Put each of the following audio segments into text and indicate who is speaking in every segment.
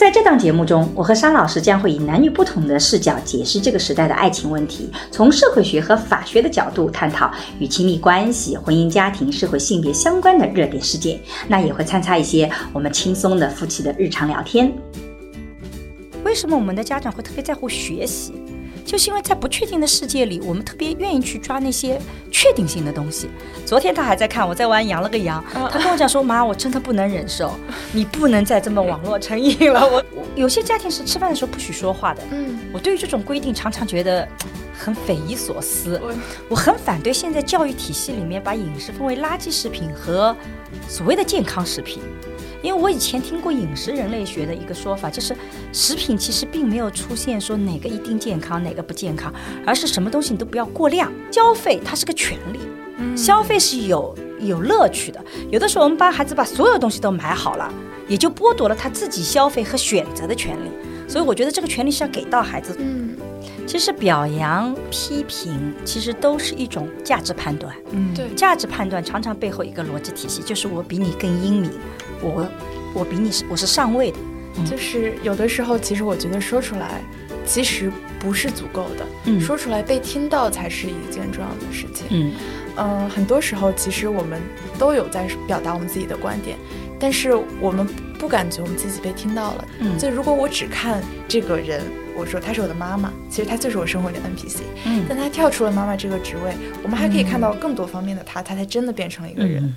Speaker 1: 在这档节目中，我和沙老师将会以男女不同的视角解释这个时代的爱情问题，从社会学和法学的角度探讨与亲密关系、婚姻家庭、社会性别相关的热点事件。那也会参差一些我们轻松的夫妻的日常聊天。为什么我们的家长会特别在乎学习？就是因为在不确定的世界里，我们特别愿意去抓那些确定性的东西。昨天他还在看我在玩羊了个羊，他跟我讲说：“妈，我真的不能忍受，你不能再这么网络成瘾了。”我有些家庭是吃饭的时候不许说话的。嗯，我对于这种规定常常觉得很匪夷所思。我很反对现在教育体系里面把饮食分为垃圾食品和所谓的健康食品。因为我以前听过饮食人类学的一个说法，就是食品其实并没有出现说哪个一定健康，哪个不健康，而是什么东西你都不要过量消费，它是个权利，消费是有有乐趣的。有的时候我们帮孩子把所有东西都买好了，也就剥夺了他自己消费和选择的权利。所以我觉得这个权利是要给到孩子。嗯，其实表扬、批评其实都是一种价值判断。
Speaker 2: 嗯，对，
Speaker 1: 价值判断常常背后一个逻辑体系就是我比你更英明。我我比你是我是上位的，
Speaker 2: 就是有的时候，其实我觉得说出来，其实不是足够的，嗯，说出来被听到才是一件重要的事情，嗯。嗯，很多时候其实我们都有在表达我们自己的观点，但是我们不感觉我们自己被听到了，嗯，就如果我只看这个人，我说她是我的妈妈，其实她就是我生活里的 NPC，嗯，但她跳出了妈妈这个职位，我们还可以看到更多方面的她，她才真的变成了一个人。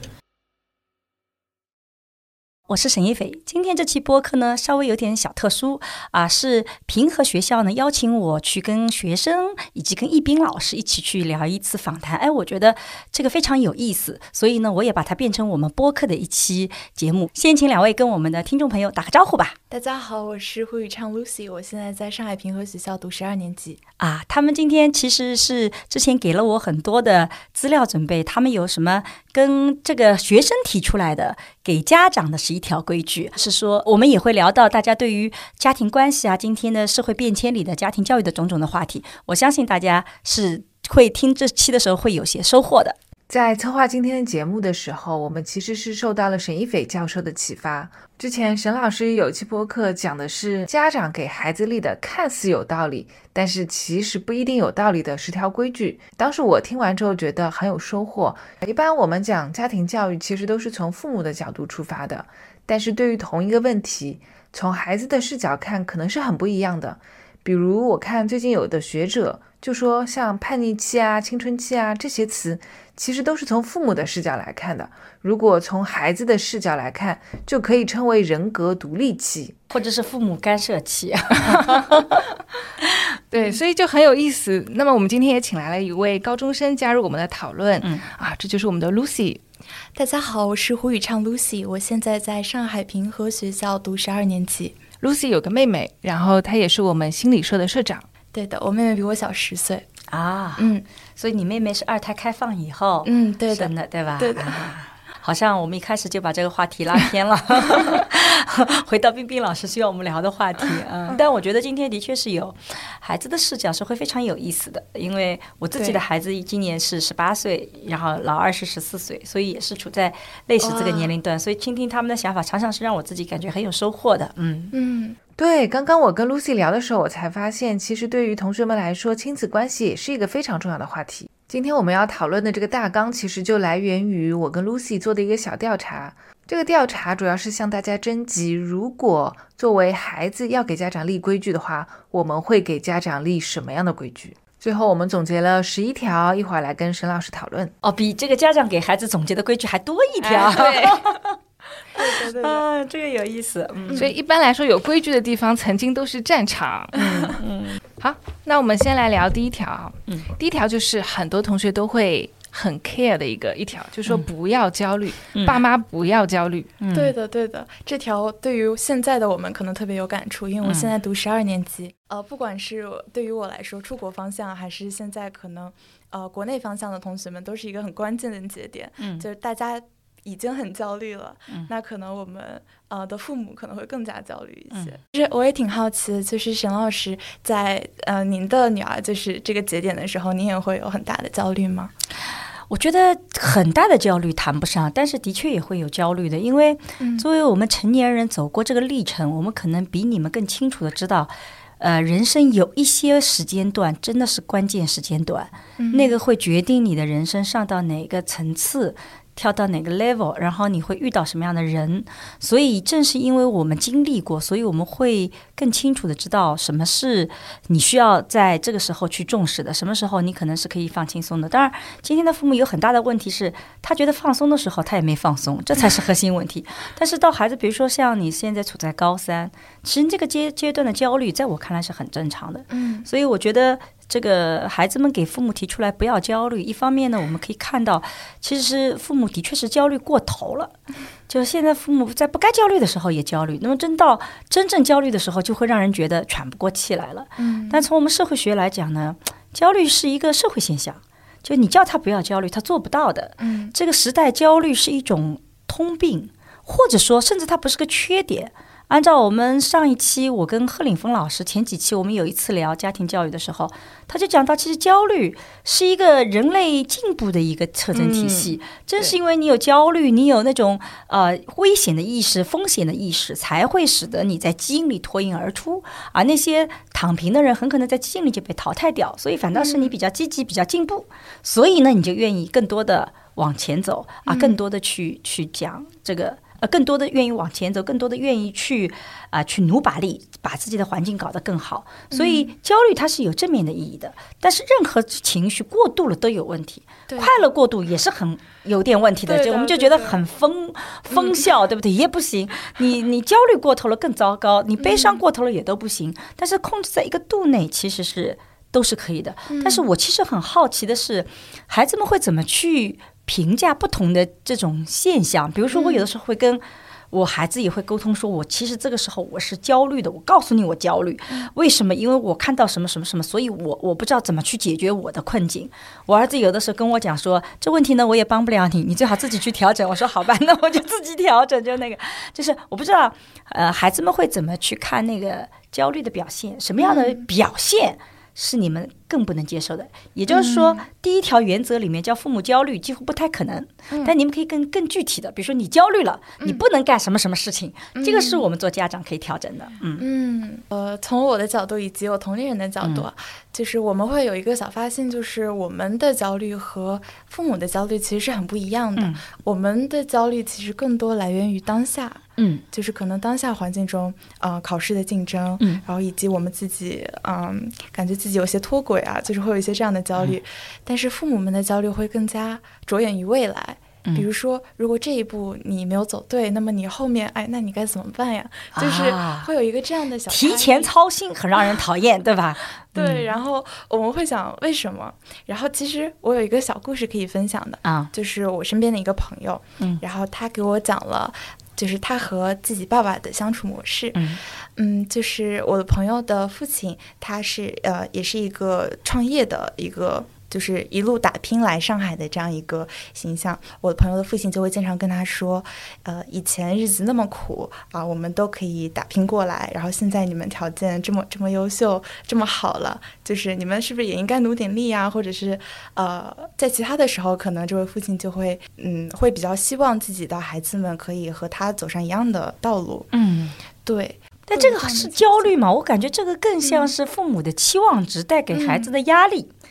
Speaker 1: 我是沈一斐，今天这期播客呢稍微有点小特殊啊，是平和学校呢邀请我去跟学生以及跟易斌老师一起去聊一次访谈。哎，我觉得这个非常有意思，所以呢我也把它变成我们播客的一期节目。先请两位跟我们的听众朋友打个招呼吧。
Speaker 2: 大家好，我是胡宇畅 Lucy，我现在在上海平和学校读十二年级。
Speaker 1: 啊，他们今天其实是之前给了我很多的资料准备，他们有什么跟这个学生提出来的给家长的是一条规矩，是说我们也会聊到大家对于家庭关系啊，今天的社会变迁里的家庭教育的种种的话题。我相信大家是会听这期的时候会有些收获的。
Speaker 3: 在策划今天的节目的时候，我们其实是受到了沈一斐教授的启发。之前沈老师有期播客讲的是家长给孩子立的看似有道理，但是其实不一定有道理的十条规矩。当时我听完之后觉得很有收获。一般我们讲家庭教育，其实都是从父母的角度出发的，但是对于同一个问题，从孩子的视角看，可能是很不一样的。比如我看最近有的学者就说，像叛逆期啊、青春期啊这些词。其实都是从父母的视角来看的。如果从孩子的视角来看，就可以称为人格独立期，
Speaker 1: 或者是父母干涉期。
Speaker 3: 对，所以就很有意思。那么我们今天也请来了一位高中生加入我们的讨论。嗯啊，这就是我们的 Lucy。
Speaker 2: 大家好，我是胡宇畅 Lucy，我现在在上海平和学校读十二年级。
Speaker 3: Lucy 有个妹妹，然后她也是我们心理社的社长。
Speaker 2: 对的，我妹妹比我小十岁。
Speaker 1: 啊，嗯，所以你妹妹是二胎开放以后，
Speaker 2: 嗯，对
Speaker 1: 的，对吧？
Speaker 2: 对的，
Speaker 1: 好像我们一开始就把这个话题拉偏了，回到冰冰老师需要我们聊的话题，嗯，但我觉得今天的确是有孩子的视角是会非常有意思的，因为我自己的孩子今年是十八岁，然后老二是十四岁，所以也是处在类似这个年龄段，所以倾听他们的想法，常常是让我自己感觉很有收获的，嗯
Speaker 3: 嗯。对，刚刚我跟 Lucy 聊的时候，我才发现，其实对于同学们来说，亲子关系也是一个非常重要的话题。今天我们要讨论的这个大纲，其实就来源于我跟 Lucy 做的一个小调查。这个调查主要是向大家征集，如果作为孩子要给家长立规矩的话，我们会给家长立什么样的规矩？最后我们总结了十一条，一会儿来跟沈老师讨论。
Speaker 1: 哦，比这个家长给孩子总结的规矩还多一条。
Speaker 2: 对。对对对，啊，
Speaker 1: 这个有意思。
Speaker 3: 嗯，所以一般来说，有规矩的地方曾经都是战场。嗯嗯。好，那我们先来聊第一条。嗯，第一条就是很多同学都会很 care 的一个一条，就是说不要焦虑，爸妈不要焦虑。
Speaker 2: 对的，对的，这条对于现在的我们可能特别有感触，因为我现在读十二年级，呃，不管是对于我来说，出国方向还是现在可能呃国内方向的同学们，都是一个很关键的节点，嗯就是大家。已经很焦虑了，那可能我们呃的父母可能会更加焦虑一些。其实我也挺好奇的，就是沈老师在呃您的女儿就是这个节点的时候，您也会有很大的焦虑吗？
Speaker 1: 我觉得很大的焦虑谈不上，但是的确也会有焦虑的，因为作为我们成年人走过这个历程，我们可能比你们更清楚的知道，呃，人生有一些时间段真的是关键时间段，那个会决定你的人生上到哪个层次。跳到哪个 level，然后你会遇到什么样的人？所以正是因为我们经历过，所以我们会更清楚的知道什么是你需要在这个时候去重视的，什么时候你可能是可以放轻松的。当然，今天的父母有很大的问题是，他觉得放松的时候他也没放松，这才是核心问题。但是到孩子，比如说像你现在处在高三，其实这个阶阶段的焦虑，在我看来是很正常的。嗯，所以我觉得。这个孩子们给父母提出来不要焦虑，一方面呢，我们可以看到，其实父母的确是焦虑过头了。就是现在父母在不该焦虑的时候也焦虑，那么真到真正焦虑的时候，就会让人觉得喘不过气来了。嗯。但从我们社会学来讲呢，焦虑是一个社会现象，就你叫他不要焦虑，他做不到的。嗯。这个时代焦虑是一种通病，或者说甚至它不是个缺点。按照我们上一期，我跟贺岭峰老师前几期，我们有一次聊家庭教育的时候，他就讲到，其实焦虑是一个人类进步的一个特征体系。正是因为你有焦虑，你有那种呃危险的意识、风险的意识，才会使得你在基因里脱颖而出。而那些躺平的人，很可能在基因里就被淘汰掉。所以反倒是你比较积极、比较进步，所以呢，你就愿意更多的往前走啊，更多的去去讲这个。呃，更多的愿意往前走，更多的愿意去啊，去努把力，把自己的环境搞得更好。所以焦虑它是有正面的意义的，但是任何情绪过度了都有问题。快乐过度也是很有点问题的，就我们就觉得很疯疯笑，对不对？也不行。你你焦虑过头了更糟糕，你悲伤过头了也都不行。但是控制在一个度内其实是都是可以的。但是我其实很好奇的是，孩子们会怎么去？评价不同的这种现象，比如说我有的时候会跟我孩子也会沟通，说我其实这个时候我是焦虑的。我告诉你我焦虑，为什么？因为我看到什么什么什么，所以我我不知道怎么去解决我的困境。我儿子有的时候跟我讲说，这问题呢我也帮不了你，你最好自己去调整。我说好吧，那我就自己调整。就那个，就是我不知道，呃，孩子们会怎么去看那个焦虑的表现，什么样的表现？是你们更不能接受的，也就是说，第一条原则里面叫父母焦虑几乎不太可能。但你们可以更更具体的，比如说你焦虑了，你不能干什么什么事情，这个是我们做家长可以调整的。
Speaker 2: 嗯。嗯，呃，从我的角度以及我同龄人的角度，就是我们会有一个小发现，就是我们的焦虑和父母的焦虑其实是很不一样的。我们的焦虑其实更多来源于当下。嗯，就是可能当下环境中，呃，考试的竞争，嗯，然后以及我们自己，嗯，感觉自己有些脱轨啊，就是会有一些这样的焦虑。但是父母们的焦虑会更加着眼于未来，比如说，如果这一步你没有走对，那么你后面，哎，那你该怎么办呀？就是会有一个这样的小
Speaker 1: 提前操心，很让人讨厌，对吧？
Speaker 2: 对，然后我们会想为什么？然后其实我有一个小故事可以分享的啊，就是我身边的一个朋友，嗯，然后他给我讲了。就是他和自己爸爸的相处模式，嗯，就是我的朋友的父亲，他是呃，也是一个创业的一个。就是一路打拼来上海的这样一个形象，我的朋友的父亲就会经常跟他说：“呃，以前日子那么苦啊，我们都可以打拼过来，然后现在你们条件这么这么优秀，这么好了，就是你们是不是也应该努点力啊？或者是呃，在其他的时候，可能这位父亲就会嗯，会比较希望自己的孩子们可以和他走上一样的道路。嗯，对。
Speaker 1: 但这个是焦虑嘛？我感觉这个更像是父母的期望值带给孩子的压力。”嗯，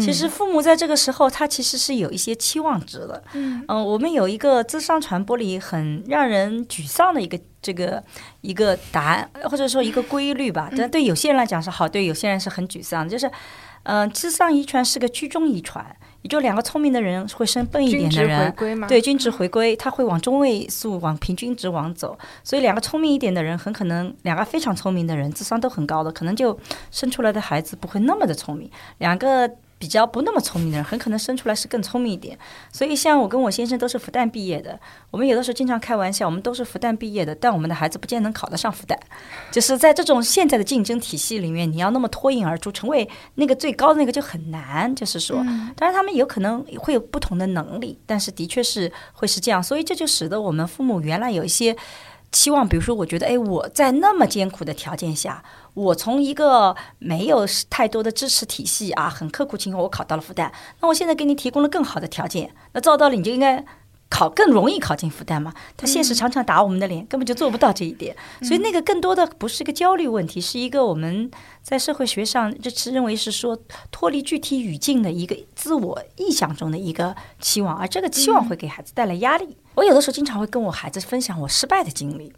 Speaker 1: 其实父母在这个时候，他其实是有一些期望值的。嗯，嗯，我们有一个智商传播里很让人沮丧的一个这个一个答案，或者说一个规律吧。但对有些人来讲是好，对有些人是很沮丧。就是，嗯，智商遗传是个居中遗传。就两个聪明的人会生笨一点的人，对均值回归，他会往中位数、往平均值往走。所以两个聪明一点的人，很可能两个非常聪明的人，智商都很高的，可能就生出来的孩子不会那么的聪明。两个比较不那么聪明的人，很可能生出来是更聪明一点。所以，像我跟我先生都是复旦毕业的，我们有的时候经常开玩笑，我们都是复旦毕业的，但我们的孩子不见能考得上复旦。就是在这种现在的竞争体系里面，你要那么脱颖而出，成为那个最高的那个就很难。就是说，当然他们有可能会有不同的能力，但是的确是会是这样。所以这就使得我们父母原来有一些。期望，比如说，我觉得，哎，我在那么艰苦的条件下，我从一个没有太多的支持体系啊，很刻苦情况，我考到了复旦。那我现在给你提供了更好的条件，那照道理你就应该考更容易考进复旦嘛？他现实常常打我们的脸，根本就做不到这一点。所以那个更多的不是一个焦虑问题，是一个我们在社会学上就是认为是说脱离具体语境的一个自我臆想中的一个期望，而这个期望会给孩子带来压力。我有的时候经常会跟我孩子分享我失败的经历，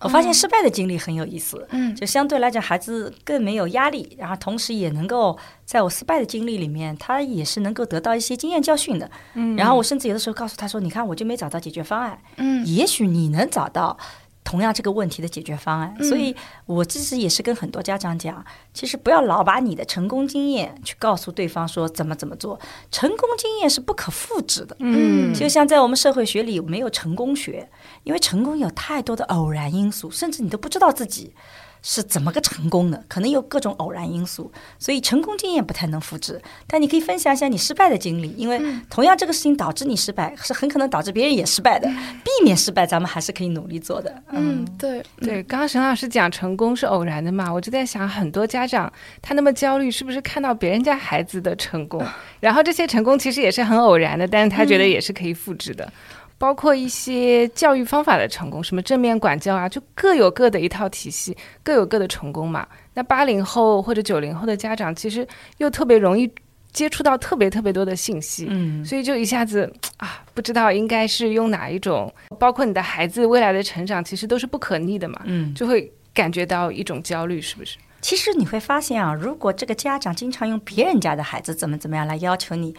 Speaker 1: 我发现失败的经历很有意思，嗯，就相对来讲孩子更没有压力，然后同时也能够在我失败的经历里面，他也是能够得到一些经验教训的，嗯，然后我甚至有的时候告诉他说，你看我就没找到解决方案，嗯，也许你能找到。同样这个问题的解决方案，所以我其实也是跟很多家长讲，其实不要老把你的成功经验去告诉对方说怎么怎么做，成功经验是不可复制的。嗯，就像在我们社会学里没有成功学，因为成功有太多的偶然因素，甚至你都不知道自己。是怎么个成功的？可能有各种偶然因素，所以成功经验不太能复制。但你可以分享一下你失败的经历，因为同样这个事情导致你失败，是很可能导致别人也失败的。避免失败，咱们还是可以努力做的。
Speaker 2: 嗯，对
Speaker 3: 对。刚刚沈老师讲成功是偶然的嘛，我就在想，很多家长他那么焦虑，是不是看到别人家孩子的成功，然后这些成功其实也是很偶然的，但是他觉得也是可以复制的。包括一些教育方法的成功，什么正面管教啊，就各有各的一套体系，各有各的成功嘛。那八零后或者九零后的家长，其实又特别容易接触到特别特别多的信息，嗯，所以就一下子啊，不知道应该是用哪一种。包括你的孩子未来的成长，其实都是不可逆的嘛，嗯，就会感觉到一种焦虑，是不是？
Speaker 1: 其实你会发现啊，如果这个家长经常用别人家的孩子怎么怎么样来要求你，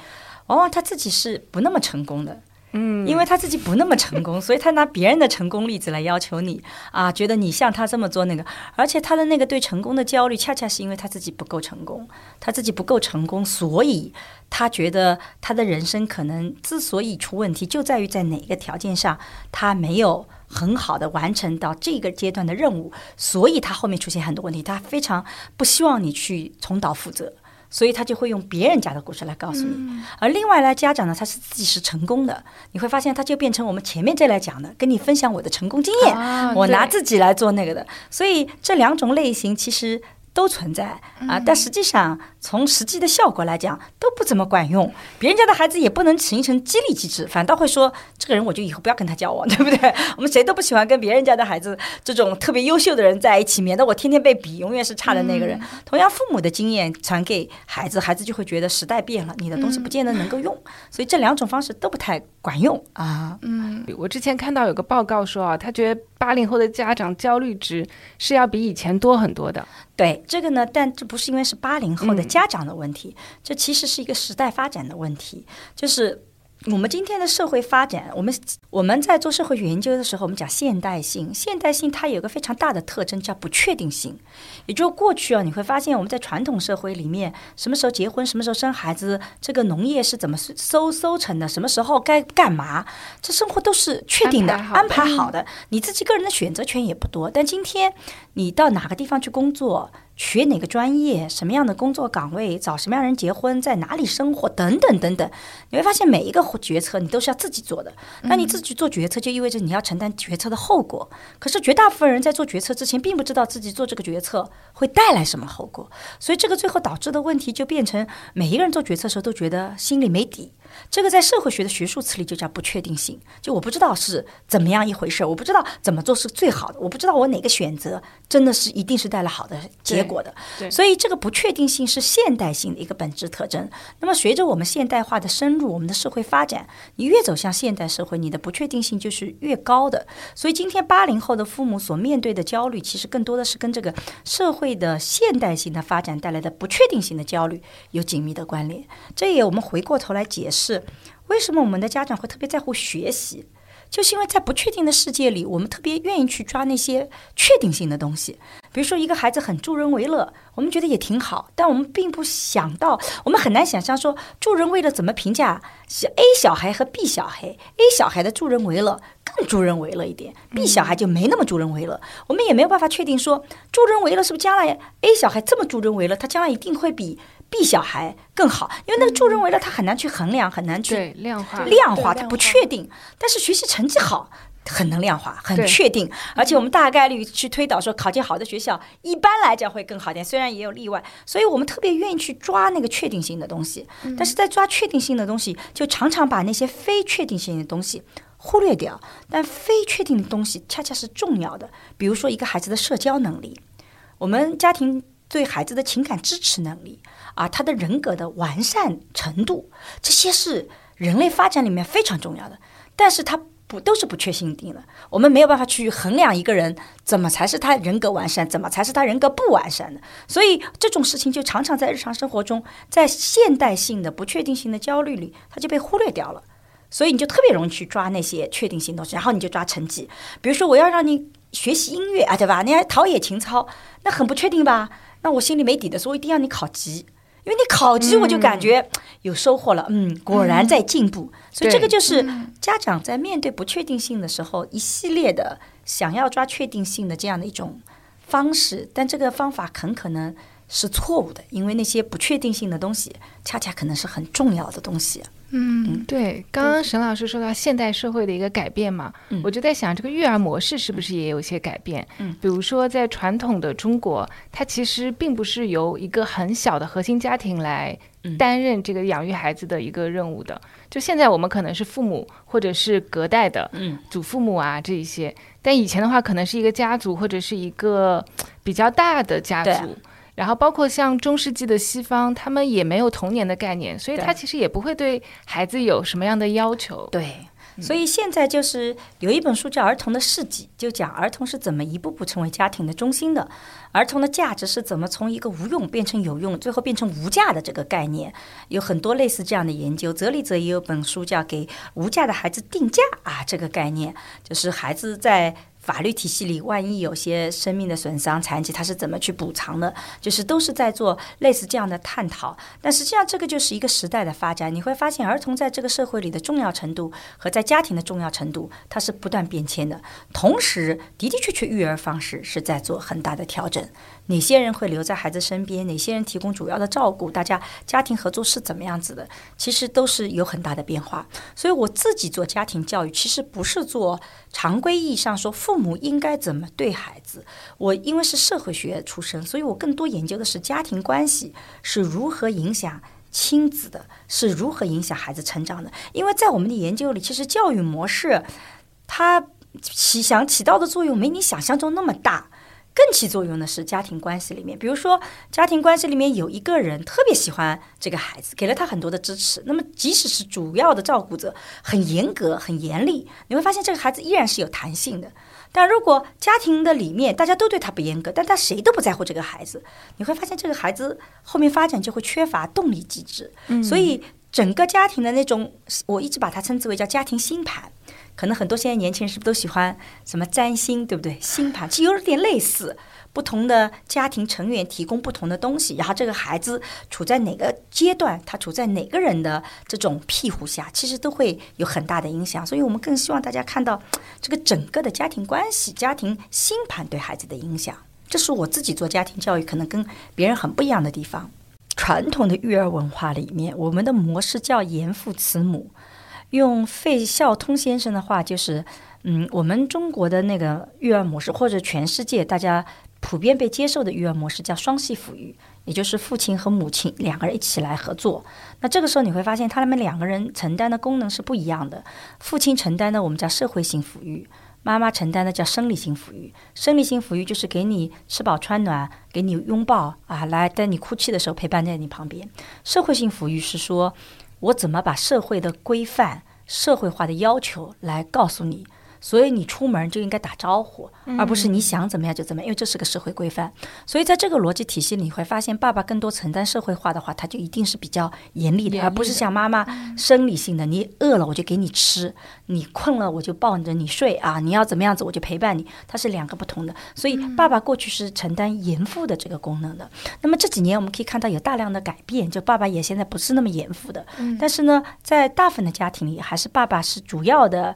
Speaker 1: 往往他自己是不那么成功的。嗯，因为他自己不那么成功，所以他拿别人的成功例子来要求你啊，觉得你像他这么做那个，而且他的那个对成功的焦虑，恰恰是因为他自己不够成功，他自己不够成功，所以他觉得他的人生可能之所以出问题，就在于在哪个条件上他没有很好的完成到这个阶段的任务，所以他后面出现很多问题，他非常不希望你去重蹈覆辙。所以他就会用别人家的故事来告诉你，而另外呢，家长呢，他是自己是成功的，你会发现他就变成我们前面这来讲的，跟你分享我的成功经验，我拿自己来做那个的，所以这两种类型其实。都存在啊，但实际上从实际的效果来讲都不怎么管用。别人家的孩子也不能形成激励机制，反倒会说这个人我就以后不要跟他交往，对不对？我们谁都不喜欢跟别人家的孩子这种特别优秀的人在一起，免得我天天被比，永远是差的那个人。同样，父母的经验传给孩子，孩子就会觉得时代变了，你的东西不见得能够用。所以这两种方式都不太管用啊。
Speaker 3: 嗯，我之前看到有个报告说啊，他觉得八零后的家长焦虑值是要比以前多很多的。
Speaker 1: 对这个呢，但这不是因为是八零后的家长的问题，这其实是一个时代发展的问题，就是。我们今天的社会发展，我们我们在做社会研究的时候，我们讲现代性。现代性它有个非常大的特征，叫不确定性。也就过去啊，你会发现我们在传统社会里面，什么时候结婚，什么时候生孩子，这个农业是怎么收收成的，什么时候该干嘛，这生活都是确定的，安排好的。你自己个人的选择权也不多。但今天你到哪个地方去工作？学哪个专业，什么样的工作岗位，找什么样人结婚，在哪里生活，等等等等，你会发现每一个决策你都是要自己做的。那你自己做决策，就意味着你要承担决策的后果。可是绝大部分人在做决策之前，并不知道自己做这个决策会带来什么后果，所以这个最后导致的问题就变成每一个人做决策的时候都觉得心里没底。这个在社会学的学术词里就叫不确定性，就我不知道是怎么样一回事，我不知道怎么做是最好的，我不知道我哪个选择真的是一定是带来好的结果的。所以这个不确定性是现代性的一个本质特征。那么随着我们现代化的深入，我们的社会发展，你越走向现代社会，你的不确定性就是越高的。所以今天八零后的父母所面对的焦虑，其实更多的是跟这个社会的现代性的发展带来的不确定性的焦虑有紧密的关联。这也我们回过头来解释。是为什么我们的家长会特别在乎学习？就是因为在不确定的世界里，我们特别愿意去抓那些确定性的东西。比如说一个孩子很助人为乐，我们觉得也挺好，但我们并不想到，我们很难想象说助人为乐怎么评价是 A 小孩和 B 小孩，A 小孩的助人为乐更助人为乐一点，B 小孩就没那么助人为乐。我们也没有办法确定说助人为乐是不是将来 A 小孩这么助人为乐，他将来一定会比 B 小孩更好，因为那个助人为乐他很难去衡量，很难去
Speaker 3: 量化，
Speaker 1: 量化他不确定，但是学习成绩好。很能量化，很确定，而且我们大概率去推导说，考进好的学校，一般来讲会更好点，虽然也有例外，所以我们特别愿意去抓那个确定性的东西。但是在抓确定性的东西，就常常把那些非确定性的东西忽略掉。但非确定的东西恰恰是重要的，比如说一个孩子的社交能力，我们家庭对孩子的情感支持能力啊，他的人格的完善程度，这些是人类发展里面非常重要的，但是他。不都是不确定的，我们没有办法去衡量一个人怎么才是他人格完善，怎么才是他人格不完善的。所以这种事情就常常在日常生活中，在现代性的不确定性的焦虑里，它就被忽略掉了。所以你就特别容易去抓那些确定性东西，然后你就抓成绩。比如说我要让你学习音乐啊，对吧？你还陶冶情操，那很不确定吧？那我心里没底的时候，我一定要你考级。因为你考级，我就感觉有收获了，嗯，果然在进步。所以这个就是家长在面对不确定性的时候，一系列的想要抓确定性的这样的一种方式，但这个方法很可能是错误的，因为那些不确定性的东西，恰恰可能是很重要的东西。
Speaker 3: 嗯，对，刚刚沈老师说到现代社会的一个改变嘛，我就在想，这个育儿模式是不是也有一些改变？嗯，比如说在传统的中国，它其实并不是由一个很小的核心家庭来担任这个养育孩子的一个任务的。就现在我们可能是父母或者是隔代的，嗯，祖父母啊这一些，但以前的话可能是一个家族或者是一个比较大的家族。然后包括像中世纪的西方，他们也没有童年的概念，所以他其实也不会对孩子有什么样的要求。
Speaker 1: 对，所以现在就是有一本书叫《儿童的事迹》，就讲儿童是怎么一步步成为家庭的中心的，儿童的价值是怎么从一个无用变成有用，最后变成无价的这个概念，有很多类似这样的研究。泽利泽也有本书叫《给无价的孩子定价》啊，这个概念就是孩子在。法律体系里，万一有些生命的损伤、残疾，他是怎么去补偿的？就是都是在做类似这样的探讨。但实际上，这个就是一个时代的发展。你会发现，儿童在这个社会里的重要程度和在家庭的重要程度，它是不断变迁的。同时，的的确确，育儿方式是在做很大的调整。哪些人会留在孩子身边？哪些人提供主要的照顾？大家家庭合作是怎么样子的？其实都是有很大的变化。所以我自己做家庭教育，其实不是做常规意义上说父母应该怎么对孩子。我因为是社会学出身，所以我更多研究的是家庭关系是如何影响亲子的，是如何影响孩子成长的。因为在我们的研究里，其实教育模式它起想起到的作用没你想象中那么大。更起作用的是家庭关系里面，比如说家庭关系里面有一个人特别喜欢这个孩子，给了他很多的支持。那么即使是主要的照顾者很严格、很严厉，你会发现这个孩子依然是有弹性的。但如果家庭的里面大家都对他不严格，但他谁都不在乎这个孩子，你会发现这个孩子后面发展就会缺乏动力机制。所以整个家庭的那种，我一直把它称之为叫家庭星盘。可能很多现在年轻人是不是都喜欢什么占星，对不对？星盘其实有点类似，不同的家庭成员提供不同的东西，然后这个孩子处在哪个阶段，他处在哪个人的这种庇护下，其实都会有很大的影响。所以我们更希望大家看到这个整个的家庭关系、家庭星盘对孩子的影响。这是我自己做家庭教育可能跟别人很不一样的地方。传统的育儿文化里面，我们的模式叫严父慈母。用费孝通先生的话，就是，嗯，我们中国的那个育儿模式，或者全世界大家普遍被接受的育儿模式，叫双系抚育，也就是父亲和母亲两个人一起来合作。那这个时候你会发现，他们两个人承担的功能是不一样的。父亲承担的我们叫社会性抚育，妈妈承担的叫生理性抚育。生理性抚育就是给你吃饱穿暖，给你拥抱啊，来在你哭泣的时候陪伴在你旁边。社会性抚育是说。我怎么把社会的规范、社会化的要求来告诉你？所以你出门就应该打招呼，而不是你想怎么样就怎么样，因为这是个社会规范。所以在这个逻辑体系里，你会发现，爸爸更多承担社会化的话，他就一定是比较严厉的，而不是像妈妈生理性的，你饿了我就给你吃，你困了我就抱着你睡啊，你要怎么样子我就陪伴你，它是两个不同的。所以爸爸过去是承担严父的这个功能的。那么这几年我们可以看到有大量的改变，就爸爸也现在不是那么严父的，但是呢，在大部分的家庭里，还是爸爸是主要的。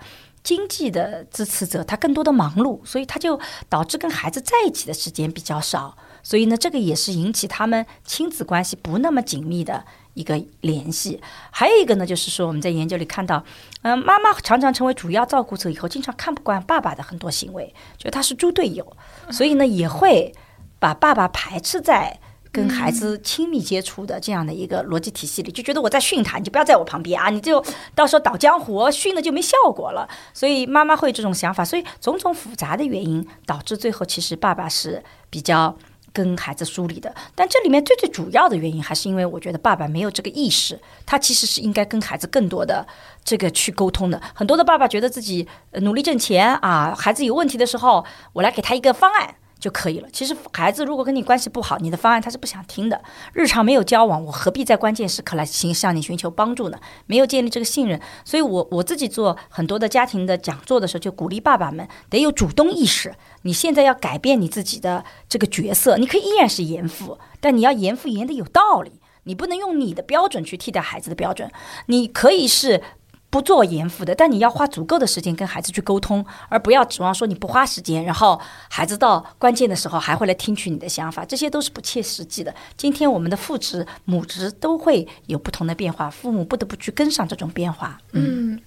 Speaker 1: 经济的支持者，他更多的忙碌，所以他就导致跟孩子在一起的时间比较少，所以呢，这个也是引起他们亲子关系不那么紧密的一个联系。还有一个呢，就是说我们在研究里看到，嗯，妈妈常常成为主要照顾者以后，经常看不惯爸爸的很多行为，觉得他是猪队友，所以呢，也会把爸爸排斥在。跟孩子亲密接触的这样的一个逻辑体系里，就觉得我在训他，你就不要在我旁边啊，你就到时候倒江湖，训了就没效果了。所以妈妈会这种想法，所以种种复杂的原因导致最后其实爸爸是比较跟孩子疏离的。但这里面最最主要的原因还是因为我觉得爸爸没有这个意识，他其实是应该跟孩子更多的这个去沟通的。很多的爸爸觉得自己努力挣钱啊，孩子有问题的时候，我来给他一个方案。就可以了。其实孩子如果跟你关系不好，你的方案他是不想听的。日常没有交往，我何必在关键时刻来寻向你寻求帮助呢？没有建立这个信任，所以我我自己做很多的家庭的讲座的时候，就鼓励爸爸们得有主动意识。你现在要改变你自己的这个角色，你可以依然是严父，但你要严父严的有道理，你不能用你的标准去替代孩子的标准。你可以是。不做严父的，但你要花足够的时间跟孩子去沟通，而不要指望说你不花时间，然后孩子到关键的时候还会来听取你的想法，这些都是不切实际的。今天我们的父职、母职都会有不同的变化，父母不得不去跟上这种变化。
Speaker 2: 嗯，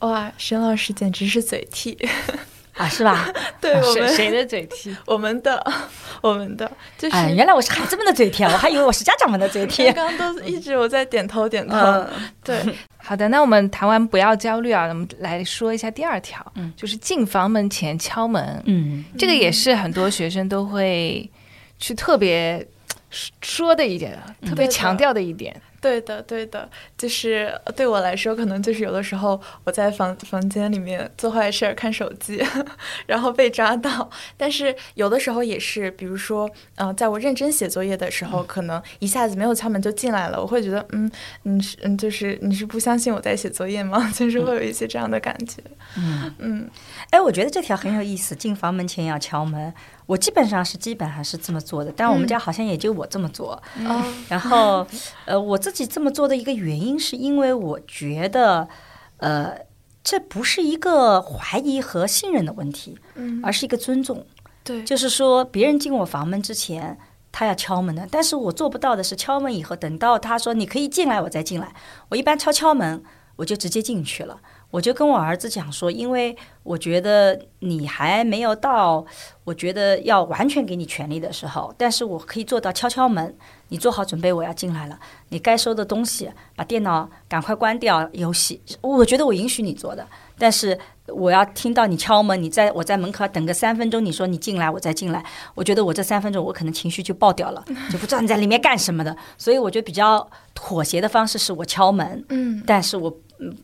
Speaker 2: 哇，沈老师简直是嘴替。
Speaker 1: 啊，是吧？
Speaker 2: 对我们
Speaker 3: 谁的嘴替？
Speaker 2: 我们的，我们的，就是
Speaker 1: 原来我是孩子们的嘴替，我还以为我是家长们的嘴替。
Speaker 2: 刚刚都一直我在点头点头。对，
Speaker 3: 好的，那我们谈完不要焦虑啊，我们来说一下第二条，嗯，就是进房门前敲门，嗯，这个也是很多学生都会去特别说的一点，特别强调的一点。
Speaker 2: 对的，对的，就是对我来说，可能就是有的时候我在房房间里面做坏事儿，看手机，然后被抓到。但是有的时候也是，比如说，嗯，在我认真写作业的时候，可能一下子没有敲门就进来了，我会觉得，嗯，你是，嗯，就是你是不相信我在写作业吗？就是会有一些这样的感觉。嗯
Speaker 1: 嗯，哎，我觉得这条很有意思，进房门前要敲门。我基本上是基本上是这么做的，但我们家好像也就我这么做。然后，呃，我自己这么做的一个原因，是因为我觉得，呃，这不是一个怀疑和信任的问题，而是一个尊重。
Speaker 2: 对，
Speaker 1: 就是说，别人进我房门之前，他要敲门的，但是我做不到的是敲门以后，等到他说你可以进来，我再进来。我一般敲敲门，我就直接进去了。我就跟我儿子讲说，因为我觉得你还没有到，我觉得要完全给你权利的时候，但是我可以做到敲敲门，你做好准备，我要进来了。你该收的东西，把电脑赶快关掉，游戏，我觉得我允许你做的，但是我要听到你敲门，你在我在门口等个三分钟，你说你进来，我再进来，我觉得我这三分钟我可能情绪就爆掉了，就不知道你在里面干什么的，所以我觉得比较妥协的方式是我敲门，嗯，但是我。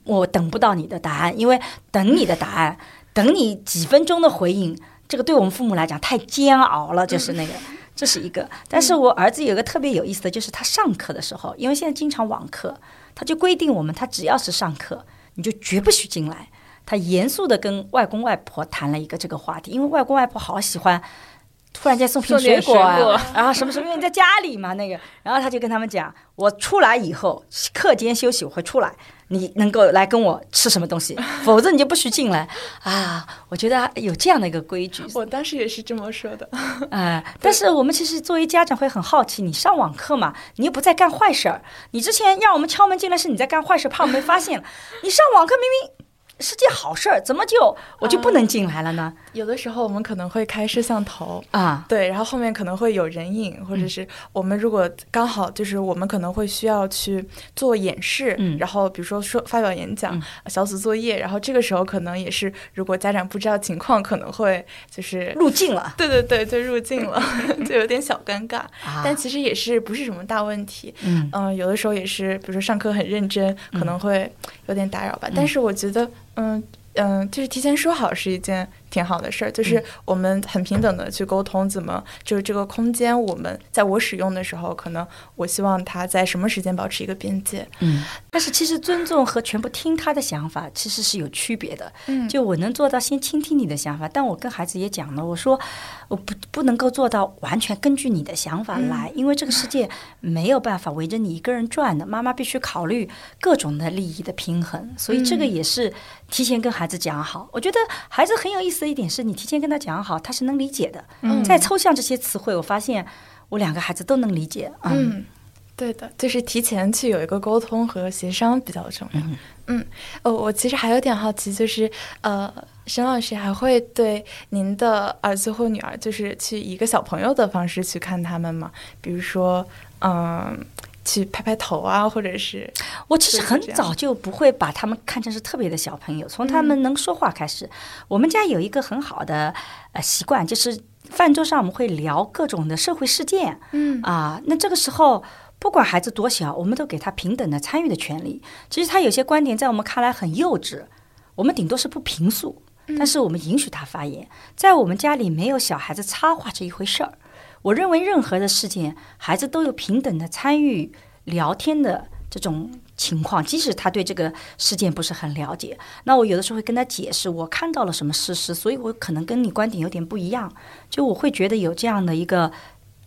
Speaker 1: 我等不到你的答案，因为等你的答案，等你几分钟的回应，这个对我们父母来讲太煎熬了，就是那个，这是一个。但是我儿子有个特别有意思的，就是他上课的时候，因为现在经常网课，他就规定我们，他只要是上课，你就绝不许进来。他严肃的跟外公外婆谈了一个这个话题，因为外公外婆好喜欢。突然间送瓶水果，然后什么什么，因为在家里嘛，那个，然后他就跟他们讲，我出来以后，课间休息我会出来，你能够来跟我吃什么东西，否则你就不许进来啊！我觉得有这样的一个规矩，
Speaker 2: 我当时也是这么说的，
Speaker 1: 哎，但是我们其实作为家长会很好奇，你上网课嘛，你又不在干坏事儿，你之前让我们敲门进来是你在干坏事，怕我们发现了，你上网课明明。是件好事儿，怎么就我就不能进来了呢？
Speaker 2: 有的时候我们可能会开摄像头啊，对，然后后面可能会有人影，或者是我们如果刚好就是我们可能会需要去做演示，然后比如说说发表演讲、小组作业，然后这个时候可能也是如果家长不知道情况，可能会就是
Speaker 1: 入镜了，
Speaker 2: 对对对，就入镜了，就有点小尴尬，但其实也是不是什么大问题，嗯。嗯，有的时候也是，比如说上课很认真，可能会有点打扰吧，但是我觉得。嗯，嗯，就是提前说好是一件挺好的事儿，就是我们很平等的去沟通，怎么就是这个空间，我们在我使用的时候，可能我希望他在什么时间保持一个边界。
Speaker 1: 嗯，但是其实尊重和全部听他的想法其实是有区别的。嗯，就我能做到先倾听你的想法，但我跟孩子也讲了，我说我不不能够做到完全根据你的想法来，因为这个世界没有办法围着你一个人转的，妈妈必须考虑各种的利益的平衡，所以这个也是提前跟孩。孩子讲好，我觉得孩子很有意思的一点是你提前跟他讲好，他是能理解的。嗯，再抽象这些词汇，我发现我两个孩子都能理解。
Speaker 2: 嗯，对的，就是提前去有一个沟通和协商比较重要。嗯，哦，我其实还有点好奇，就是呃，沈老师还会对您的儿子或女儿，就是去一个小朋友的方式去看他们吗？比如说，嗯。去拍拍头啊，或者是
Speaker 1: 我其实很早就不会把他们看成是特别的小朋友，从他们能说话开始。我们家有一个很好的呃习惯，就是饭桌上我们会聊各种的社会事件。嗯啊，那这个时候不管孩子多小，我们都给他平等的参与的权利。其实他有些观点在我们看来很幼稚，我们顶多是不平素，但是我们允许他发言。在我们家里没有小孩子插话这一回事儿。我认为任何的事件，孩子都有平等的参与聊天的这种情况，即使他对这个事件不是很了解。那我有的时候会跟他解释，我看到了什么事实，所以我可能跟你观点有点不一样。就我会觉得有这样的一个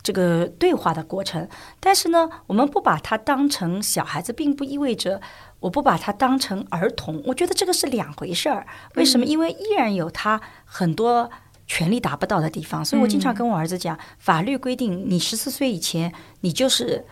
Speaker 1: 这个对话的过程。但是呢，我们不把他当成小孩子，并不意味着我不把他当成儿童。我觉得这个是两回事儿。为什么？因为依然有他很多。权利达不到的地方，所以我经常跟我儿子讲，法律规定你十四岁以前，你就是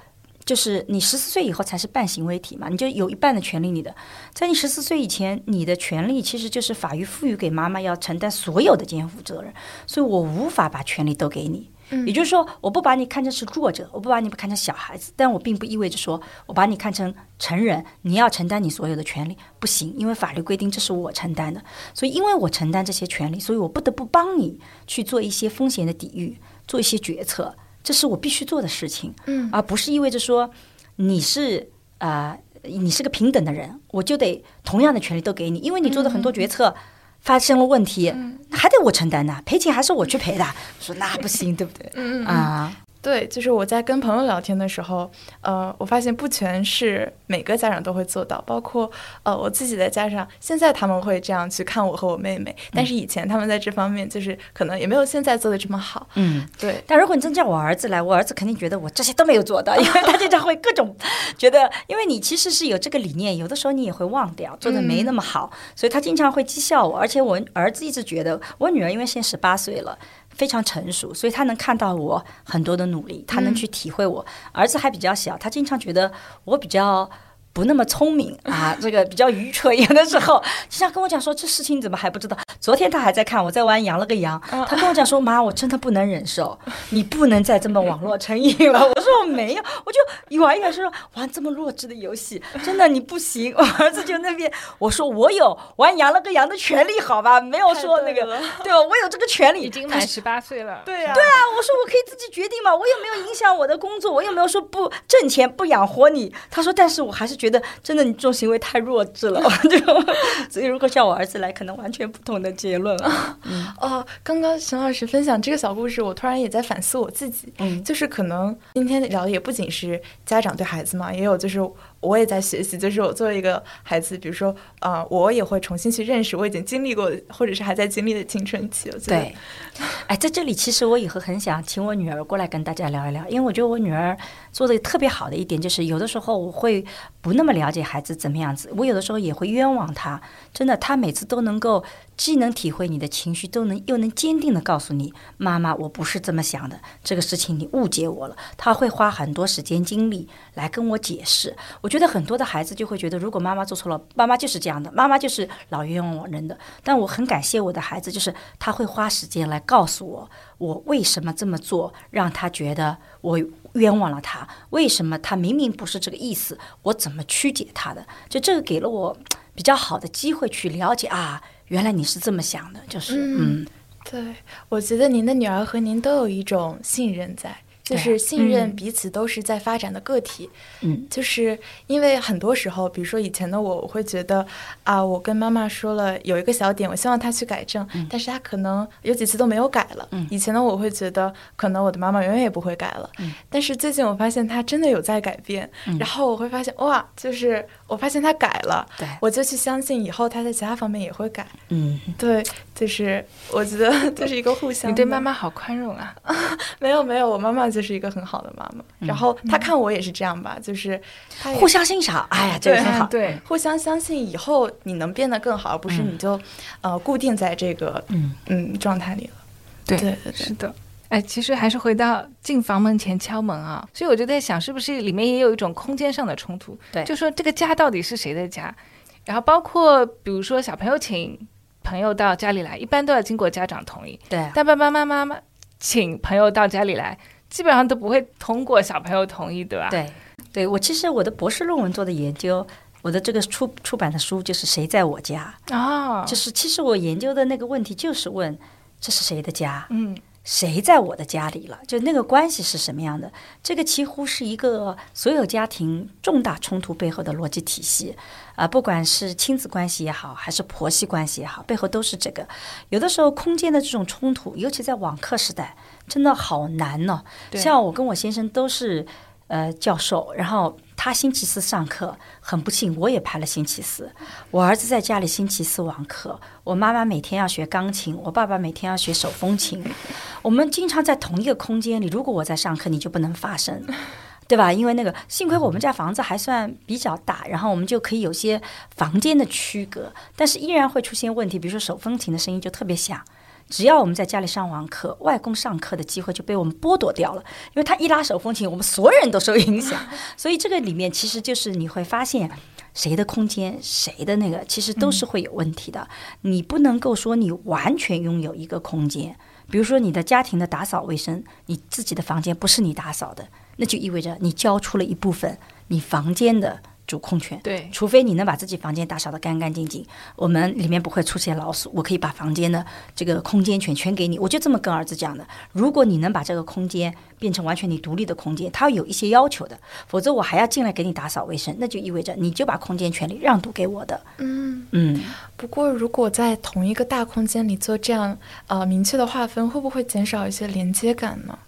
Speaker 1: 就是你十四岁以后才是半行为体嘛，你就有一半的权利。你的在你十四岁以前，你的权利其实就是法律赋予给妈妈要承担所有的监护责任，所以我无法把权利都给你。也就是说，我不把你看成是弱者，我不把你看成小孩子，但我并不意味着说我把你看成成人，你要承担你所有的权利，不行，因为法律规定这是我承担的，所以因为我承担这些权利，所以我不得不帮你去做一些风险的抵御，做一些决策，这是我必须做的事情，嗯，而不是意味着说你是啊，你是个平等的人，我就得同样的权利都给你，因为你做的很多决策。发生了问题，还得我承担呢，赔钱还是我去赔的。说那不行，对不对？啊。
Speaker 2: 对，就是我在跟朋友聊天的时候，呃，我发现不全是每个家长都会做到，包括呃我自己的家长，现在他们会这样去看我和我妹妹，但是以前他们在这方面就是可能也没有现在做的这么好。嗯，对。
Speaker 1: 但如果你真叫我儿子来，我儿子肯定觉得我这些都没有做到，因为他经常会各种觉得，因为你其实是有这个理念，有的时候你也会忘掉，做的没那么好，所以他经常会讥笑我。而且我儿子一直觉得，我女儿因为现在十八岁了。非常成熟，所以他能看到我很多的努力，他能去体会我。儿子还比较小，他经常觉得我比较。不那么聪明啊，这个比较愚蠢。有的时候经常跟我讲说，这事情怎么还不知道？昨天他还在看我在玩羊了个羊，他跟我讲说，妈，我真的不能忍受，你不能再这么网络成瘾了。我说我没有，我就玩一玩，说玩这么弱智的游戏，真的你不行。我儿子就那边，我说我有玩羊了个羊的权利，好吧？没有说那个，对吧？我有这个权利。
Speaker 3: 已经满十八岁了，
Speaker 2: 对啊，
Speaker 1: 对啊。我说我可以自己决定嘛，我又没有影响我的工作，我又没有说不挣钱不养活你。他说，但是我还是觉得。觉得真的，你这种行为太弱智了，就所以如果叫我儿子来，可能完全不同的结论啊。
Speaker 2: 哦，刚刚沈老师分享这个小故事，我突然也在反思我自己，嗯，就是可能今天聊的也不仅是家长对孩子嘛，也有就是。我也在学习，就是我作为一个孩子，比如说，呃，我也会重新去认识我已经经历过，或者是还在经历的青春期。
Speaker 1: 对，哎，在这里，其实我以后很想请我女儿过来跟大家聊一聊，因为我觉得我女儿做的特别好的一点，就是有的时候我会不那么了解孩子怎么样子，我有的时候也会冤枉她。真的，她每次都能够。既能体会你的情绪，都能又能坚定的告诉你，妈妈，我不是这么想的，这个事情你误解我了。他会花很多时间精力来跟我解释。我觉得很多的孩子就会觉得，如果妈妈做错了，妈妈就是这样的，妈妈就是老冤枉我人的。但我很感谢我的孩子，就是他会花时间来告诉我，我为什么这么做，让他觉得我冤枉了他，为什么他明明不是这个意思，我怎么曲解他的？就这个给了我比较好的机会去了解啊。原来你是这么想的，就是嗯，
Speaker 2: 对，我觉得您的女儿和您都有一种信任在，就是信任彼此都是在发展的个体。
Speaker 1: 嗯，
Speaker 2: 就是因为很多时候，比如说以前的我，我会觉得啊，我跟妈妈说了有一个小点，我希望她去改正，但是她可能有几次都没有改了。
Speaker 1: 嗯，
Speaker 2: 以前的我会觉得可能我的妈妈永远也不会改了。
Speaker 1: 嗯，
Speaker 2: 但是最近我发现她真的有在改变，然后我会发现哇，就是我发现他改了，
Speaker 1: 对，
Speaker 2: 我就去相信以后他在其他方面也会改。
Speaker 1: 嗯，
Speaker 2: 对，就是我觉得这是一个互相。
Speaker 3: 你对妈妈好宽容啊！
Speaker 2: 没有没有，我妈妈就是一个很好的妈妈，然后她看我也是这样吧，就是
Speaker 1: 互相欣赏。哎呀，这个很好，
Speaker 2: 对，互相相信，以后你能变得更好，而不是你就呃固定在这个嗯嗯状态里了。
Speaker 3: 对
Speaker 2: 对对，
Speaker 3: 是的。哎，其实还是回到进房门前敲门啊，所以我就在想，是不是里面也有一种空间上的冲突？
Speaker 1: 对，
Speaker 3: 就说这个家到底是谁的家？然后包括比如说小朋友请朋友到家里来，一般都要经过家长同意。
Speaker 1: 对，
Speaker 3: 但爸爸妈妈妈请朋友到家里来，基本上都不会通过小朋友同意，对吧？
Speaker 1: 对，对我其实我的博士论文做的研究，我的这个出出版的书就是谁在我家
Speaker 3: 啊，
Speaker 1: 就是其实我研究的那个问题就是问这是谁的家？
Speaker 3: 嗯。
Speaker 1: 谁在我的家里了？就那个关系是什么样的？这个几乎是一个所有家庭重大冲突背后的逻辑体系啊！不管是亲子关系也好，还是婆媳关系也好，背后都是这个。有的时候空间的这种冲突，尤其在网课时代，真的好难呢。像我跟我先生都是呃教授，然后。他星期四上课，很不幸，我也排了星期四。我儿子在家里星期四网课，我妈妈每天要学钢琴，我爸爸每天要学手风琴。我们经常在同一个空间里，如果我在上课，你就不能发声，对吧？因为那个，幸亏我们家房子还算比较大，然后我们就可以有些房间的区隔，但是依然会出现问题，比如说手风琴的声音就特别响。只要我们在家里上网课，外公上课的机会就被我们剥夺掉了，因为他一拉手风琴，我们所有人都受影响。所以这个里面其实就是你会发现，谁的空间，谁的那个，其实都是会有问题的。你不能够说你完全拥有一个空间，比如说你的家庭的打扫卫生，你自己的房间不是你打扫的，那就意味着你交出了一部分你房间的。主控权，
Speaker 3: 对，
Speaker 1: 除非你能把自己房间打扫得干干净净，我们里面不会出现老鼠，我可以把房间的这个空间权全给你。我就这么跟儿子讲的。如果你能把这个空间变成完全你独立的空间，他有一些要求的，否则我还要进来给你打扫卫生，那就意味着你就把空间权利让渡给我的。
Speaker 2: 嗯
Speaker 1: 嗯。
Speaker 2: 不过，如果在同一个大空间里做这样呃明确的划分，会不会减少一些连接感呢？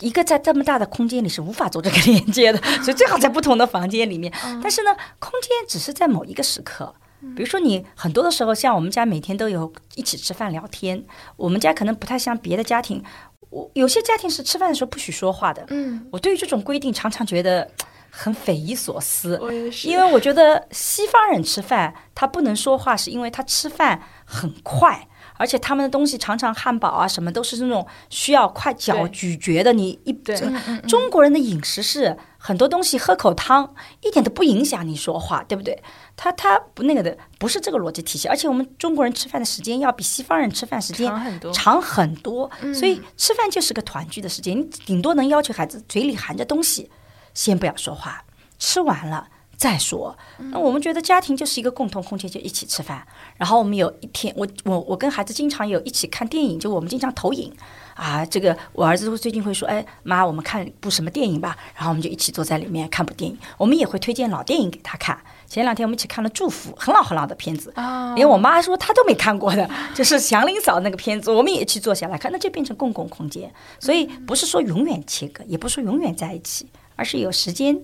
Speaker 1: 一个在这么大的空间里是无法做这个连接的，所以最好在不同的房间里面。但是呢，空间只是在某一个时刻，比如说你很多的时候，像我们家每天都有一起吃饭聊天。我们家可能不太像别的家庭，我有些家庭是吃饭的时候不许说话的。
Speaker 2: 嗯，
Speaker 1: 我对于这种规定常常觉得很匪夷所思。因为我觉得西方人吃饭他不能说话，是因为他吃饭很快。而且他们的东西常常汉堡啊什么都是那种需要快嚼咀嚼的。你一中国人的饮食是很多东西喝口汤一点都不影响你说话，对不对？他他不那个的，不是这个逻辑体系。而且我们中国人吃饭的时间要比西方人吃饭时间
Speaker 3: 长很多，
Speaker 1: 长很多。所以吃饭就是个团聚的时间，你顶多能要求孩子嘴里含着东西，先不要说话，吃完了。再说，那我们觉得家庭就是一个共同空间，就一起吃饭。然后我们有一天，我我我跟孩子经常有一起看电影，就我们经常投影啊。这个我儿子最近会说：“哎，妈，我们看部什么电影吧。”然后我们就一起坐在里面看部电影。我们也会推荐老电影给他看。前两天我们一起看了《祝福》，很老很老的片子，连我妈说她都没看过的，就是祥林嫂那个片子，我们也去坐下来看，那就变成公共空间。所以不是说永远切割，也不是说永远在一起，而是有时间。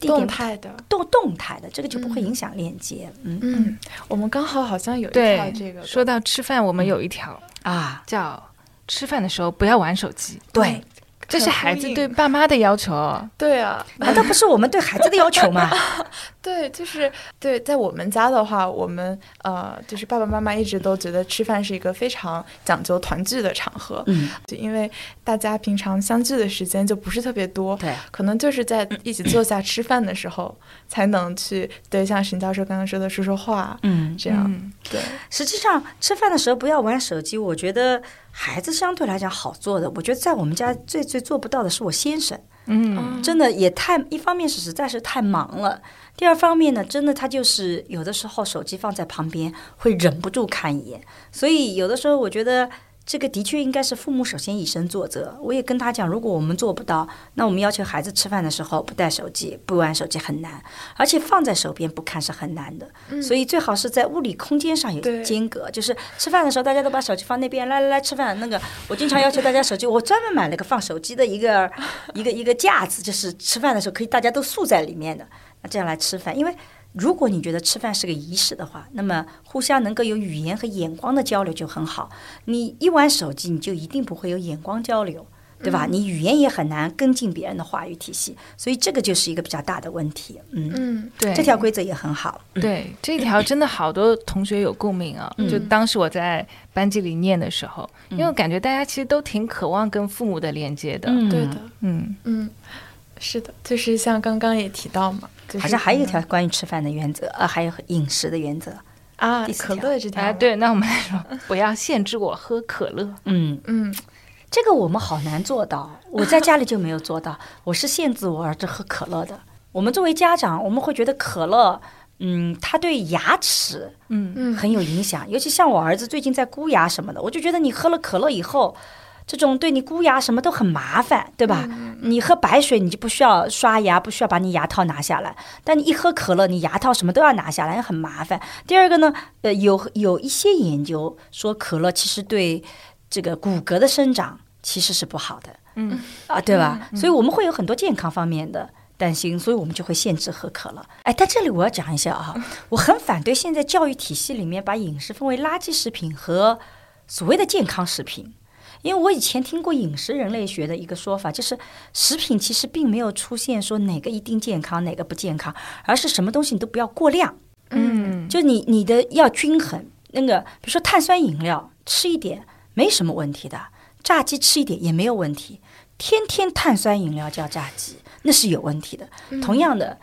Speaker 2: 动态的，
Speaker 1: 动动态的，这个就不会影响链接。
Speaker 2: 嗯嗯，我们刚好好像有一条这个。
Speaker 3: 说到吃饭，我们有一条
Speaker 1: 啊，
Speaker 3: 叫吃饭的时候不要玩手机。
Speaker 1: 对。
Speaker 3: 这是孩子对爸妈的要求，
Speaker 2: 对啊，
Speaker 1: 难道不是我们对孩子的要求吗？
Speaker 2: 对，就是对，在我们家的话，我们呃，就是爸爸妈妈一直都觉得吃饭是一个非常讲究团聚的场合，
Speaker 1: 嗯，
Speaker 2: 就因为大家平常相聚的时间就不是特别多，
Speaker 1: 对，
Speaker 2: 可能就是在一起坐下吃饭的时候才能去对像沈教授刚刚说的说说话，
Speaker 1: 嗯，
Speaker 2: 这样，对。
Speaker 1: 实际上吃饭的时候不要玩手机，我觉得。孩子相对来讲好做的，我觉得在我们家最最做不到的是我先生，
Speaker 3: 嗯，
Speaker 1: 真的也太一方面是实在是太忙了，第二方面呢，真的他就是有的时候手机放在旁边会忍不住看一眼，所以有的时候我觉得这个的确应该是父母首先以身作则。我也跟他讲，如果我们做不到，那我们要求孩子吃饭的时候不带手机、不玩手机很难，而且放在手边不看是很难的。所以最好是在物理空间上有间隔，就是吃饭的时候大家都把手机放那边，来来来吃饭。那个我经常要求大家手机，我专门买了个放手机的一个一个一个架子，就是吃饭的时候可以大家都竖在里面的，那这样来吃饭，因为。如果你觉得吃饭是个仪式的话，那么互相能够有语言和眼光的交流就很好。你一玩手机，你就一定不会有眼光交流，对吧？你语言也很难跟进别人的话语体系，所以这个就是一个比较大的问题。嗯
Speaker 3: 嗯，对，
Speaker 1: 这条规则也很好。
Speaker 3: 对，这条真的好多同学有共鸣啊！就当时我在班级里念的时候，因为我感觉大家其实都挺渴望跟父母的连接的。
Speaker 2: 对的，嗯嗯，是的，就是像刚刚也提到嘛。
Speaker 1: 好像还有一条关于吃饭的原则，呃，还有饮食的原则
Speaker 2: 啊。可乐这条，
Speaker 3: 对，那我们来说，不要限制我喝可乐。
Speaker 1: 嗯嗯，这个我们好难做到，我在家里就没有做到。我是限制我儿子喝可乐的。我们作为家长，我们会觉得可乐，嗯，它对牙齿，嗯嗯，很有影响。尤其像我儿子最近在箍牙什么的，我就觉得你喝了可乐以后。这种对你箍牙什么都很麻烦，对吧？你喝白水，你就不需要刷牙，不需要把你牙套拿下来。但你一喝可乐，你牙套什么都要拿下来，很麻烦。第二个呢，呃，有有一些研究说可乐其实对这个骨骼的生长其实是不好的，嗯啊，对吧？所以我们会有很多健康方面的担心，所以我们就会限制喝可乐。哎，在这里我要讲一下啊，我很反对现在教育体系里面把饮食分为垃圾食品和所谓的健康食品。因为我以前听过饮食人类学的一个说法，就是食品其实并没有出现说哪个一定健康，哪个不健康，而是什么东西你都不要过量。嗯，就你你的要均衡。那个比如说碳酸饮料吃一点没什么问题的，炸鸡吃一点也没有问题。天天碳酸饮料叫炸鸡，那是有问题的。同样的，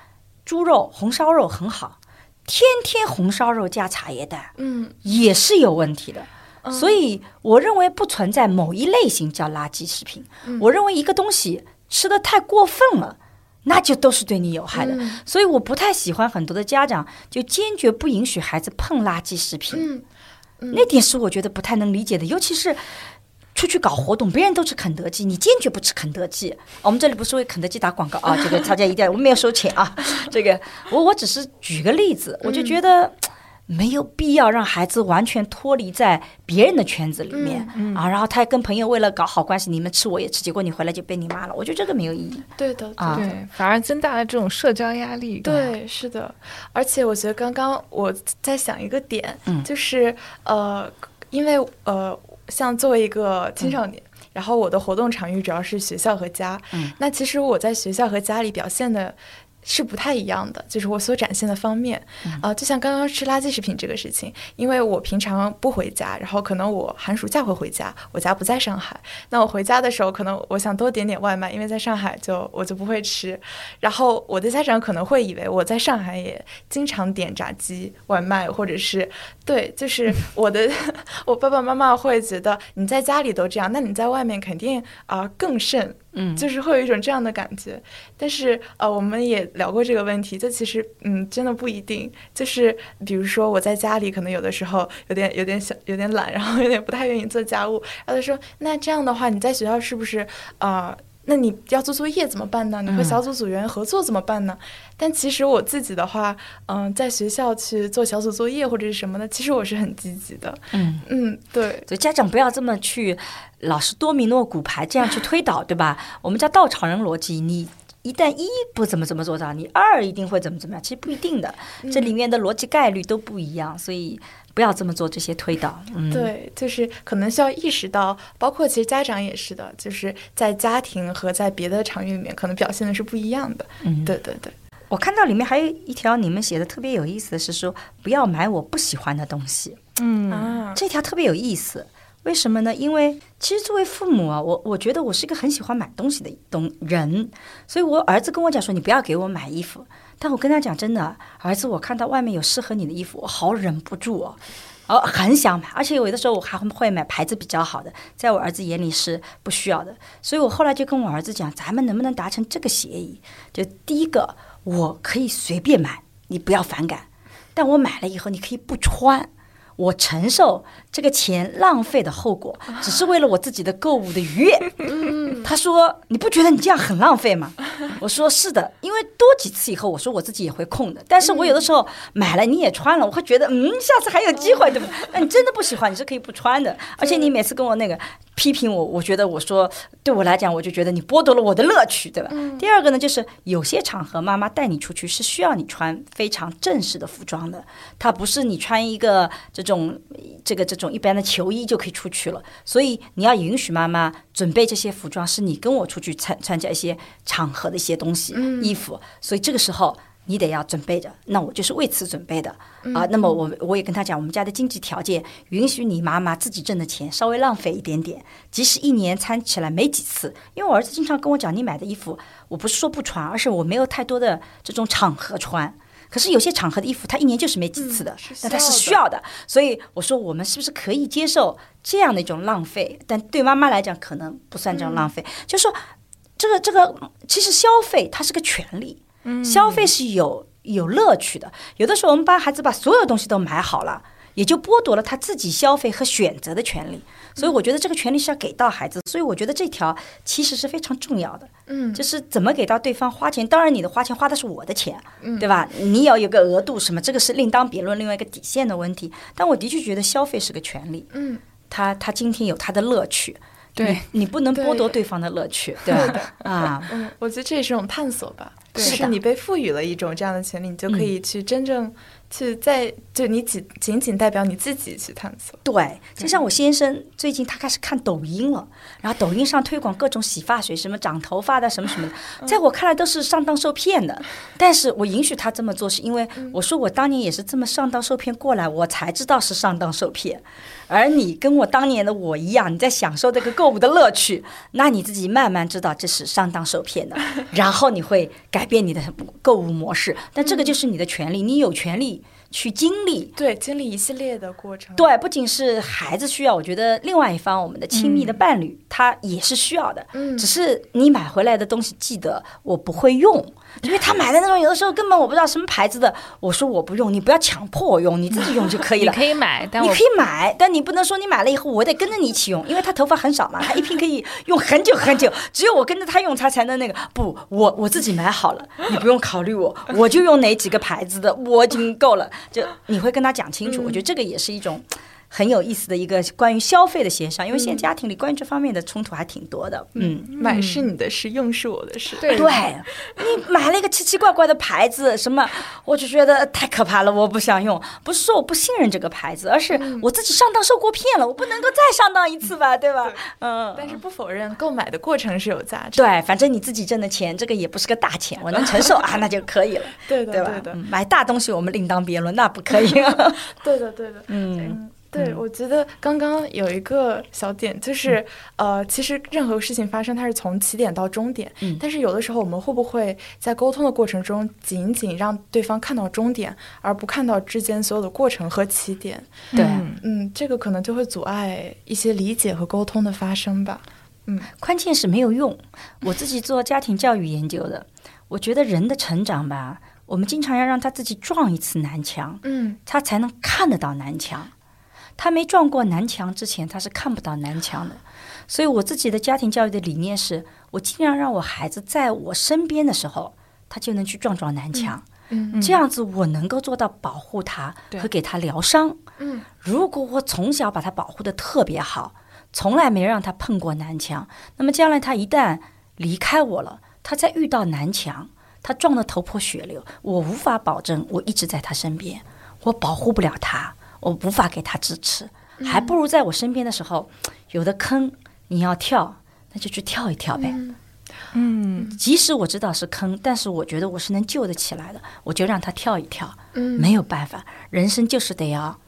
Speaker 1: 猪肉红烧肉很好，天天红烧肉加茶叶蛋，嗯，也是有问题的。所以，我认为不存在某一类型叫垃圾食品。我认为一个东西吃的太过分了，那就都是对你有害的。所以，我不太喜欢很多的家长就坚决不允许孩子碰垃圾食品。那点是我觉得不太能理解的。尤其是出去搞活动，别人都吃肯德基，你坚决不吃肯德基。我们这里不是为肯德基打广告啊，这个大家一定要，我们没有收钱啊。这个，我我只是举个例子，我就觉得。没有必要让孩子完全脱离在别人的圈子里面啊，然后他跟朋友为了搞好关系，你们吃我也吃，结果你回来就被你骂了，我觉得这个没有意义。
Speaker 2: 对的，
Speaker 3: 对，反而增大了这种社交压力。
Speaker 2: 对，是的，而且我觉得刚刚我在想一个点，就是呃，因为呃，像作为一个青少年，然后我的活动场域主要是学校和家，嗯那其实我在学校和家里表现的。是不太一样的，就是我所展现的方面，啊，就像刚刚吃垃圾食品这个事情，因为我平常不回家，然后可能我寒暑假会回家，我家不在上海，那我回家的时候，可能我想多点点外卖，因为在上海就我就不会吃，然后我的家长可能会以为我在上海也经常点炸鸡外卖，或者是对，就是 我的 我爸爸妈妈会觉得你在家里都这样，那你在外面肯定啊更甚。嗯，就是会有一种这样的感觉，但是呃，我们也聊过这个问题，就其实嗯，真的不一定。就是比如说我在家里，可能有的时候有点有点小有点懒，然后有点不太愿意做家务。然后他说，那这样的话，你在学校是不是啊？那你要做作业怎么办呢？你和小组组员合作怎么办呢？但其实我自己的话，嗯，在学校去做小组作业或者是什么的，其实我是很积极的。嗯嗯，对。
Speaker 1: 所以家长不要这么去，老是多米诺骨牌这样去推导，对吧？我们叫稻草人逻辑，你一旦一不怎么怎么做到，你二一定会怎么怎么样？其实不一定的，这里面的逻辑概率都不一样，所以。不要这么做这些推导，
Speaker 2: 对，就是可能需要意识到，包括其实家长也是的，就是在家庭和在别的场域里面，可能表现的是不一样的。嗯，对对对。
Speaker 1: 我看到里面还有一条你们写的特别有意思的是说，不要买我不喜欢的东西。嗯啊，这条特别有意思，为什么呢？因为其实作为父母啊，我我觉得我是一个很喜欢买东西的东人，所以我儿子跟我讲说，你不要给我买衣服。但我跟他讲，真的，儿子，我看到外面有适合你的衣服，我好忍不住哦，哦，很想买，而且有的时候我还会买牌子比较好的，在我儿子眼里是不需要的，所以我后来就跟我儿子讲，咱们能不能达成这个协议？就第一个，我可以随便买，你不要反感，但我买了以后你可以不穿。我承受这个钱浪费的后果，只是为了我自己的购物的愉悦。他说：“你不觉得你这样很浪费吗？”我说：“是的，因为多几次以后，我说我自己也会空的。但是我有的时候买了你也穿了，我会觉得嗯，下次还有机会，对吧？那你真的不喜欢，你是可以不穿的。而且你每次跟我那个批评我，我觉得我说对我来讲，我就觉得你剥夺了我的乐趣，对吧？第二个呢，就是有些场合妈妈带你出去是需要你穿非常正式的服装的，它不是你穿一个这种这个这种一般的球衣就可以出去了。所以你要允许妈妈准备这些服装，是你跟我出去参参加一些场合的一些东西衣服。所以这个时候。你得要准备着，那我就是为此准备的啊。那么我我也跟他讲，我们家的经济条件允许你妈妈自己挣的钱稍微浪费一点点，即使一年穿起来没几次。因为我儿子经常跟我讲，你买的衣服，我不是说不穿，而是我没有太多的这种场合穿。可是有些场合的衣服，他一年就是没几次的，但他是需要的。所以我说，我们是不是可以接受这样的一种浪费？但对妈妈来讲，可能不算这种浪费。就是说，这个这个，其实消费它是个权利。消费是有有乐趣的，有的时候我们帮孩子把所有东西都买好了，也就剥夺了他自己消费和选择的权利。所以我觉得这个权利是要给到孩子。所以我觉得这条其实是非常重要的。嗯，就是怎么给到对方花钱。当然，你的花钱花的是我的钱，对吧？你要有个额度什么，这个是另当别论，另外一个底线的问题。但我的确觉得消费是个权利。嗯，他他今天有他的乐趣。
Speaker 2: 对
Speaker 1: 你不能剥夺对方的乐趣，对
Speaker 2: 吧啊。嗯，我觉得这也是一种探索吧。是你被赋予了一种这样的权利，你就可以去真正去在就你仅仅仅代表你自己去探索。
Speaker 1: 对，就像我先生最近他开始看抖音了，然后抖音上推广各种洗发水，什么长头发的什么什么的，在我看来都是上当受骗的。但是我允许他这么做，是因为我说我当年也是这么上当受骗过来，我才知道是上当受骗。而你跟我当年的我一样，你在享受这个购物的乐趣，那你自己慢慢知道这是上当受骗的，然后你会改变你的购物模式。但这个就是你的权利，你有权利去经历，
Speaker 2: 对，经历一系列的过程。
Speaker 1: 对，不仅是孩子需要，我觉得另外一方，我们的亲密的伴侣，他也是需要的。嗯，只是你买回来的东西，记得我不会用。因为他买的那种，有的时候根本我不知道什么牌子的。我说我不用，你不要强迫我用，你自己用就可以 了。
Speaker 3: 你可以买，但
Speaker 1: 你可以买，但你不能说你买了以后我得跟着你一起用，因为他头发很少嘛，他一瓶可以用很久很久，只有我跟着他用，他才能那个。不，我我自己买好了，你不用考虑我，我就用哪几个牌子的，我已经够了。就你会跟他讲清楚，我觉得这个也是一种。很有意思的一个关于消费的协商，因为现在家庭里关于这方面的冲突还挺多的。嗯，
Speaker 2: 买是你的事，用是我的事。
Speaker 1: 对，你买了一个奇奇怪怪的牌子，什么，我就觉得太可怕了，我不想用。不是说我不信任这个牌子，而是我自己上当受过骗了，我不能够再上当一次吧，对吧？
Speaker 2: 嗯。但是不否认购买的过程是有价值。
Speaker 1: 对，反正你自己挣的钱，这个也不是个大钱，我能承受 啊，那就可以了。
Speaker 2: 对的，
Speaker 1: 对
Speaker 2: 吧？
Speaker 1: 买大东西我们另当别论，那不可以。
Speaker 2: 对的，对的，嗯。对，我觉得刚刚有一个小点，就是呃，其实任何事情发生，它是从起点到终点。嗯。但是有的时候，我们会不会在沟通的过程中，仅仅让对方看到终点，而不看到之间所有的过程和起点？
Speaker 1: 对，
Speaker 2: 嗯，这个可能就会阻碍一些理解和沟通的发生吧。
Speaker 1: 嗯，关键是没有用。我自己做家庭教育研究的，我觉得人的成长吧，我们经常要让他自己撞一次南墙，嗯，他才能看得到南墙。他没撞过南墙之前，他是看不到南墙的。所以我自己的家庭教育的理念是，我尽量让我孩子在我身边的时候，他就能去撞撞南墙。嗯，这样子我能够做到保护他和给他疗伤。嗯，如果我从小把他保护的特别好，从来没让他碰过南墙，那么将来他一旦离开我了，他再遇到南墙，他撞得头破血流，我无法保证我一直在他身边，我保护不了他。我无法给他支持，还不如在我身边的时候，有的坑你要跳，那就去跳一跳呗。嗯，即使我知道是坑，但是我觉得我是能救得起来的，我就让他跳一跳。嗯，没有办法，人生就是得要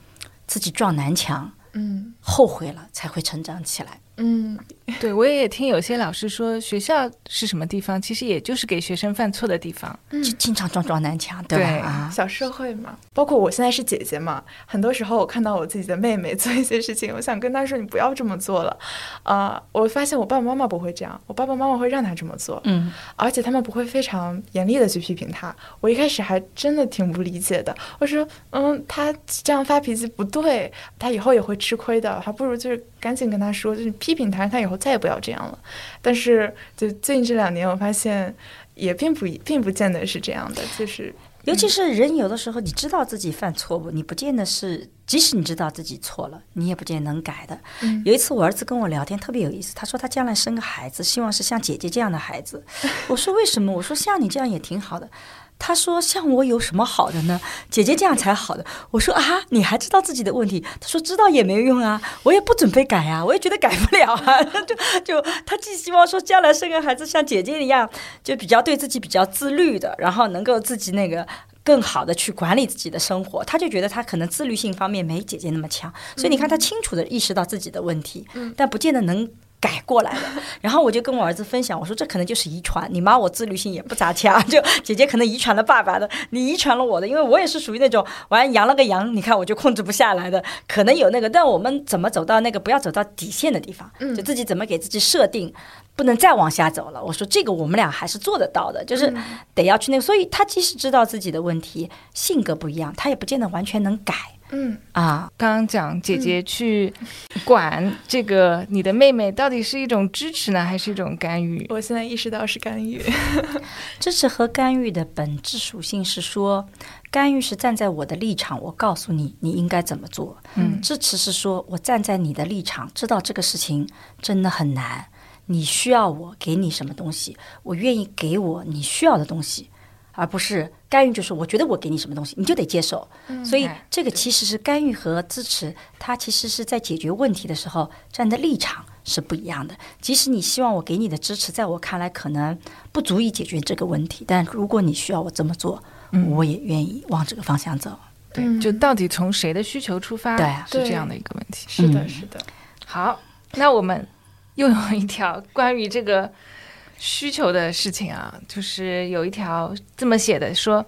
Speaker 1: 自己撞南墙。嗯，后悔了才会成长起来。
Speaker 2: 嗯，
Speaker 3: 对，我也听有些老师说，学校是什么地方，其实也就是给学生犯错的地方，
Speaker 1: 就经常撞撞南墙，对吧？
Speaker 2: 小社会嘛，包括我现在是姐姐嘛，很多时候我看到我自己的妹妹 做一些事情，我想跟她说你不要这么做了，啊，我发现我爸爸妈妈不会这样，我爸爸妈妈会让她这么做，
Speaker 1: 嗯，
Speaker 2: 而且他们不会非常严厉的去批评她。我一开始还真的挺不理解的，我说，嗯，她这样发脾气不对，她以后也会吃亏的，还不如就是赶紧跟她说，就是批评他，他以后再也不要这样了。但是就最近这两年，我发现也并不并不见得是这样的，就是
Speaker 1: 尤其是人有的时候，你知道自己犯错误，你不见得是，即使你知道自己错了，你也不见得能改的。有一次我儿子跟我聊天特别有意思，他说他将来生个孩子，希望是像姐姐这样的孩子。我说为什么？我说像你这样也挺好的。他说：“像我有什么好的呢？姐姐这样才好的。”我说：“啊，你还知道自己的问题？”他说：“知道也没用啊，我也不准备改啊，我也觉得改不了啊。”就就他既希望说将来生个孩子像姐姐一样，就比较对自己比较自律的，然后能够自己那个更好的去管理自己的生活。他就觉得他可能自律性方面没姐姐那么强，所以你看他清楚的意识到自己的问题，但不见得能。改过来的，然后我就跟我儿子分享，我说这可能就是遗传，你妈我自律性也不咋强，就姐姐可能遗传了爸爸的，你遗传了我的，因为我也是属于那种完羊了个羊，你看我就控制不下来的，可能有那个，但我们怎么走到那个不要走到底线的地方，就自己怎么给自己设定，不能再往下走了。我说这个我们俩还是做得到的，就是得要去那个，所以他即使知道自己的问题，性格不一样，他也不见得完全能改。
Speaker 2: 嗯
Speaker 1: 啊，
Speaker 3: 刚刚讲姐姐去管这个，你的妹妹到底是一种支持呢，还是一种干预？
Speaker 2: 我现在意识到是干预。
Speaker 1: 支持和干预的本质属性是说，干预是站在我的立场，我告诉你你应该怎么做。
Speaker 3: 嗯，
Speaker 1: 支持是说我站在你的立场，知道这个事情真的很难，你需要我给你什么东西，我愿意给我你需要的东西。而不是干预，就是我觉得我给你什么东西，你就得接受。所以这个其实是干预和支持，它其实是在解决问题的时候站的立场是不一样的。即使你希望我给你的支持，在我看来可能不足以解决这个问题，但如果你需要我这么做，我也愿意往这个方向走。
Speaker 3: 对，就到底从谁的需求出发，
Speaker 1: 对，
Speaker 3: 是这样的一个问题。
Speaker 2: 是的，是的。
Speaker 3: 好，那我们又有一条关于这个。需求的事情啊，就是有一条这么写的，说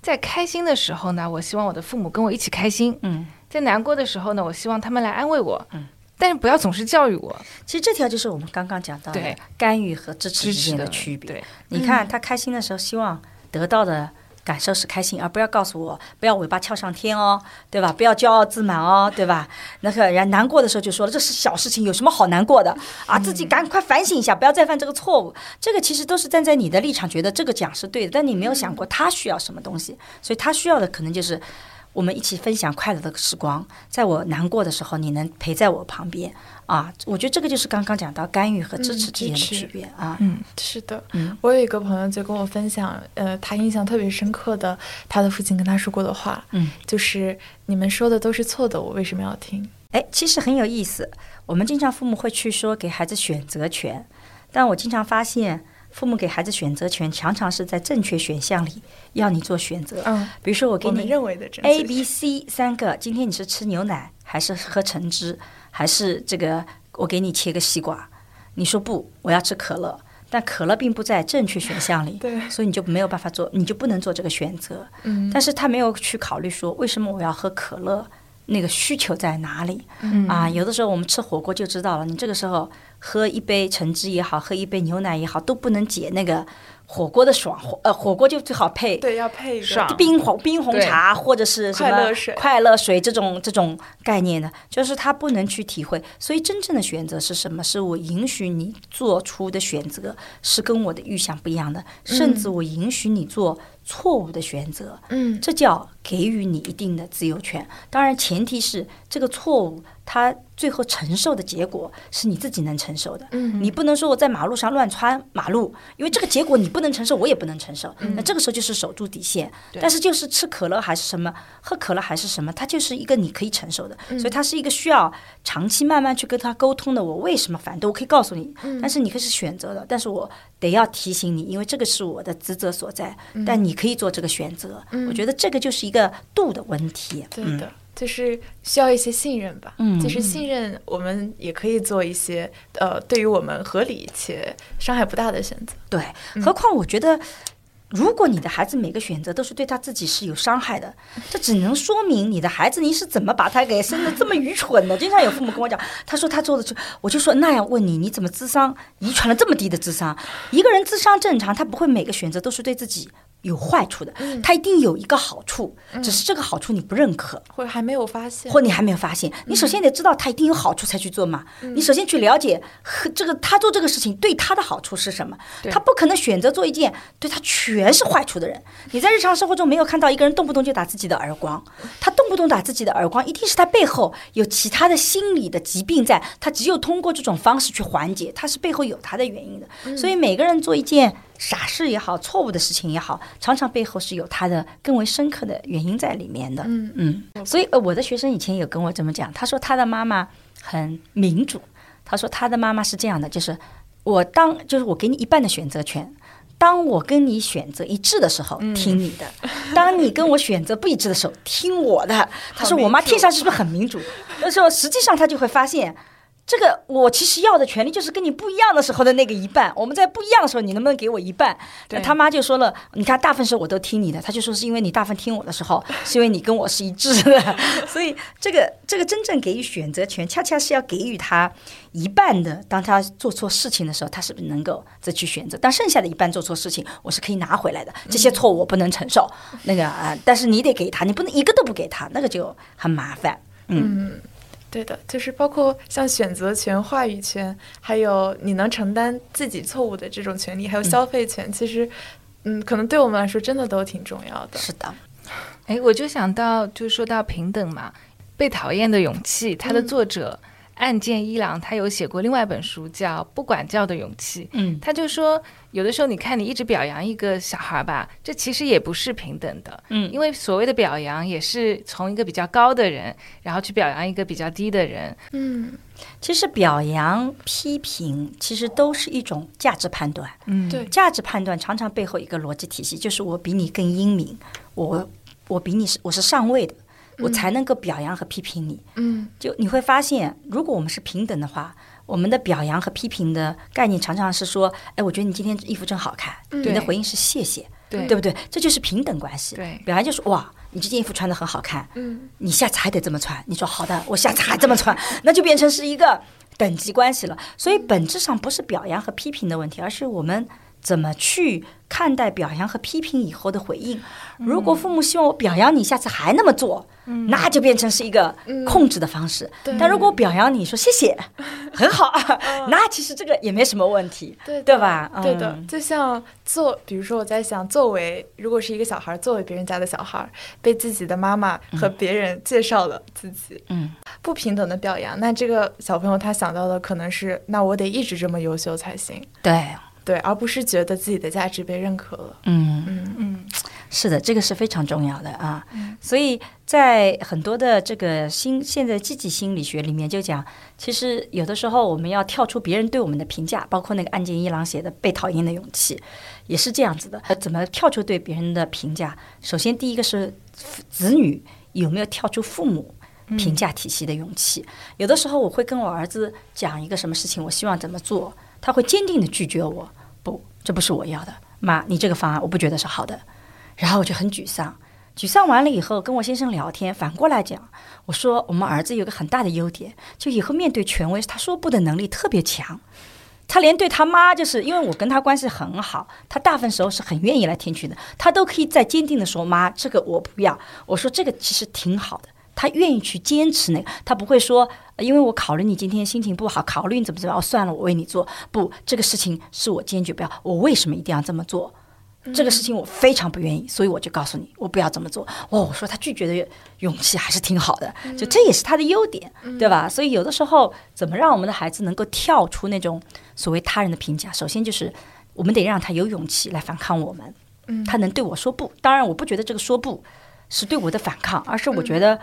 Speaker 3: 在开心的时候呢，我希望我的父母跟我一起开心；
Speaker 1: 嗯，
Speaker 3: 在难过的时候呢，我希望他们来安慰我。嗯，但是不要总是教育我。
Speaker 1: 其实这条就是我们刚刚讲到的干预和支持之间的区别。
Speaker 3: 对，
Speaker 1: 你看他开心的时候，希望得到的。感受是开心，而不要告诉我不要尾巴翘上天哦，对吧？不要骄傲自满哦，对吧？那个人难过的时候就说了，这是小事情，有什么好难过的啊？自己赶快反省一下，不要再犯这个错误。这个其实都是站在你的立场觉得这个讲是对的，但你没有想过他需要什么东西，所以他需要的可能就是我们一起分享快乐的时光，在我难过的时候，你能陪在我旁边。啊，我觉得这个就是刚刚讲到干预和支持之间的区别啊。
Speaker 2: 嗯，是的。嗯，我有一个朋友就跟我分享，呃，他印象特别深刻的，他的父亲跟他说过的话，
Speaker 1: 嗯，
Speaker 2: 就是你们说的都是错的，我为什么要听？
Speaker 1: 哎，其实很有意思。我们经常父母会去说给孩子选择权，但我经常发现，父母给孩子选择权常常是在正确选项里要你做选择。
Speaker 2: 嗯，
Speaker 1: 比如说我给你
Speaker 2: 认为的
Speaker 1: A、B、C 三个，今天你是吃牛奶还是喝橙汁？还是这个，我给你切个西瓜，你说不，我要吃可乐，但可乐并不在正确选项里，
Speaker 2: 对，
Speaker 1: 所以你就没有办法做，你就不能做这个选择。
Speaker 2: 嗯，
Speaker 1: 但是他没有去考虑说，为什么我要喝可乐，那个需求在哪里？嗯啊，有的时候我们吃火锅就知道了，你这个时候喝一杯橙汁也好，喝一杯牛奶也好，都不能解那个。火锅的爽火，呃，火锅就最好配
Speaker 2: 对，要配
Speaker 3: 爽
Speaker 1: 冰红冰红茶或者是什么
Speaker 2: 快乐水
Speaker 1: 快乐水这种这种概念的，就是他不能去体会。所以真正的选择是什么？是我允许你做出的选择是跟我的预想不一样的，甚至我允许你做错误的选择。
Speaker 2: 嗯，
Speaker 1: 这叫给予你一定的自由权。当然，前提是这个错误。他最后承受的结果是你自己能承受的，
Speaker 2: 嗯，
Speaker 1: 你不能说我在马路上乱穿马路，因为这个结果你不能承受，我也不能承受，那这个时候就是守住底线。但是就是吃可乐还是什么，喝可乐还是什么，它就是一个你可以承受的，所以它是一个需要长期慢慢去跟他沟通的。我为什么反对？我可以告诉你，但是你可以是选择的，但是我得要提醒你，因为这个是我的职责所在。但你可以做这个选择，我觉得这个就是一个度的问题。
Speaker 2: 对的。就是需要一些信任吧。嗯，就是信任，我们也可以做一些呃，对于我们合理且伤害不大的选择。
Speaker 1: 对，何况我觉得。如果你的孩子每个选择都是对他自己是有伤害的，这只能说明你的孩子你是怎么把他给生的这么愚蠢的？经常有父母跟我讲，他说他做的这，我就说那样问你，你怎么智商遗传了这么低的智商？一个人智商正常，他不会每个选择都是对自己。有坏处的，它一定有一个好处，只是这个好处你不认可，
Speaker 2: 或者还没有发现，
Speaker 1: 或你还没有发现。你首先得知道它一定有好处才去做嘛。你首先去了解和这个他做这个事情对他的好处是什么。他不可能选择做一件对他全是坏处的人。你在日常生活中没有看到一个人动不动就打自己的耳光，他动不动打自己的耳光，一定是他背后有其他的心理的疾病在，他只有通过这种方式去缓解，他是背后有他的原因的。所以每个人做一件。傻事也好，错误的事情也好，常常背后是有他的更为深刻的原因在里面的。嗯嗯，所以呃，我的学生以前有跟我这么讲，他说他的妈妈很民主，他说他的妈妈是这样的，就是我当就是我给你一半的选择权，当我跟你选择一致的时候听你的，当你跟我选择不一致的时候听我的。他说我妈听上去是不是很民主？那时候实际上他就会发现。这个我其实要的权利就是跟你不一样的时候的那个一半。我们在不一样的时候，你能不能给我一半？那他妈就说了，你看大部分时候我都听你的。他就说是因为你大部分听我的时候，是因为你跟我是一致的。所以这个这个真正给予选择权，恰恰是要给予他一半的。当他做错事情的时候，他是不是能够再去选择？但剩下的一半做错事情，我是可以拿回来的。这些错误我不能承受。那个啊，但是你得给他，你不能一个都不给他，那个就很麻烦。嗯。
Speaker 2: 对的，就是包括像选择权、话语权，还有你能承担自己错误的这种权利，还有消费权，其实，嗯，可能对我们来说真的都挺重要的。
Speaker 1: 是的，
Speaker 3: 哎，我就想到，就说到平等嘛，《被讨厌的勇气》，它的作者。岸见一郎他有写过另外一本书叫《不管教的勇气》，嗯，他就说有的时候你看你一直表扬一个小孩吧，这其实也不是平等的，嗯，因为所谓的表扬也是从一个比较高的人，然后去表扬一个比较低的人，
Speaker 1: 嗯，其实表扬、批评其实都是一种价值判断，
Speaker 2: 嗯，对，
Speaker 1: 价值判断常常背后一个逻辑体系就是我比你更英明，我我比你是我是上位的。我才能够表扬和批评你。嗯，就你会发现，如果我们是平等的话，我们的表扬和批评的概念常常是说：“哎，我觉得你今天衣服真好看。”你的回应是“谢谢”，对对不对？这就是平等关系。
Speaker 3: 对，
Speaker 1: 表扬就是“哇，你这件衣服穿的很好看。”嗯，你下次还得这么穿。你说好的，我下次还这么穿，那就变成是一个等级关系了。所以本质上不是表扬和批评的问题，而是我们怎么去。看待表扬和批评以后的回应，如果父母希望我表扬你，下次还那么做，那就变成是一个控制的方式。但如果我表扬你说谢谢，很好，那其实这个也没什么问题，对对吧？
Speaker 2: 对的，就像做，比如说我在想，作为如果是一个小孩，作为别人家的小孩，被自己的妈妈和别人介绍了自己，嗯，不平等的表扬，那这个小朋友他想到的可能是，那我得一直这么优秀才行。
Speaker 1: 对。
Speaker 2: 对，而不是觉得自己的价值被认可了。嗯嗯
Speaker 1: 嗯，是的，这个是非常重要的啊。所以在很多的这个心现在积极心理学里面就讲，其实有的时候我们要跳出别人对我们的评价，包括那个岸见一郎写的《被讨厌的勇气》，也是这样子的。怎么跳出对别人的评价？首先，第一个是子女有没有跳出父母评价体系的勇气？有的时候我会跟我儿子讲一个什么事情，我希望怎么做。他会坚定的拒绝我，不，这不是我要的，妈，你这个方案我不觉得是好的，然后我就很沮丧，沮丧完了以后跟我先生聊天，反过来讲，我说我们儿子有个很大的优点，就以后面对权威，他说不的能力特别强，他连对他妈，就是因为我跟他关系很好，他大部分时候是很愿意来听取的，他都可以再坚定的说妈，这个我不要，我说这个其实挺好的。他愿意去坚持那个，他不会说，因为我考虑你今天心情不好，考虑你怎么怎么样，算了，我为你做。不，这个事情是我坚决不要。我为什么一定要这么做？这个事情我非常不愿意，所以我就告诉你，我不要这么做。哦，我说他拒绝的勇气还是挺好的，就这也是他的优点，对吧？所以有的时候，怎么让我们的孩子能够跳出那种所谓他人的评价？首先就是我们得让他有勇气来反抗我们。嗯，他能对我说不？当然，我不觉得这个说不是对我的反抗，而是我觉得。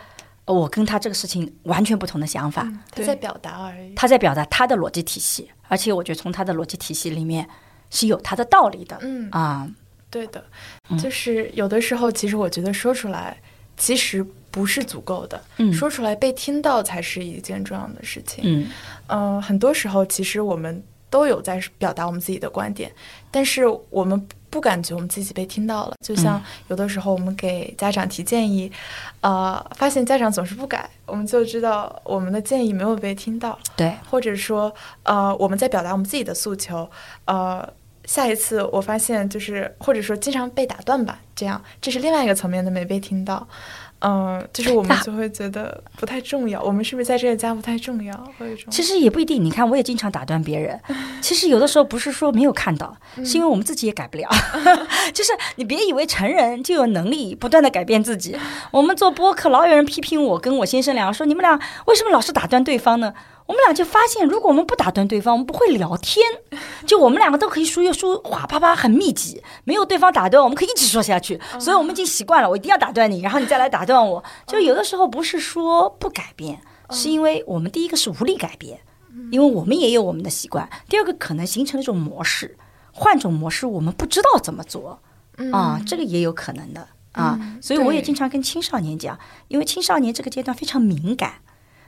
Speaker 1: 我跟他这个事情完全不同的想法，
Speaker 2: 他在表达而已。
Speaker 1: 他在表达他的逻辑体系，而且我觉得从他的逻辑体系里面是有他的道理的。嗯啊，
Speaker 2: 对的，就是有的时候，其实我觉得说出来，其实。不是足够的，嗯，说出来被听到才是一件重要的事情。嗯，呃，很多时候其实我们都有在表达我们自己的观点，但是我们不感觉我们自己被听到了。就像有的时候我们给家长提建议，呃，发现家长总是不改，我们就知道我们的建议没有被听到。
Speaker 1: 对，
Speaker 2: 或者说，呃，我们在表达我们自己的诉求，呃。下一次我发现就是，或者说经常被打断吧，这样这是另外一个层面的没被听到，嗯，就是我们就会觉得不太重要，我们是不是在这个家不太重要？或者
Speaker 1: 其实也不一定，你看我也经常打断别人，其实有的时候不是说没有看到，是因为我们自己也改不了，就是你别以为成人就有能力不断的改变自己，我们做播客老有人批评我跟我先生俩说，你们俩为什么老是打断对方呢？我们俩就发现，如果我们不打断对方，我们不会聊天，就我们两个都可以说又说话啪啪很密集，没有对方打断，我们可以一直说下去。所以我们已经习惯了，我一定要打断你，然后你再来打断我。就有的时候不是说不改变，是因为我们第一个是无力改变，因为我们也有我们的习惯；第二个可能形成了一种模式，换种模式我们不知道怎么做。啊，这个也有可能的。啊。所以我也经常跟青少年讲，因为青少年这个阶段非常敏感。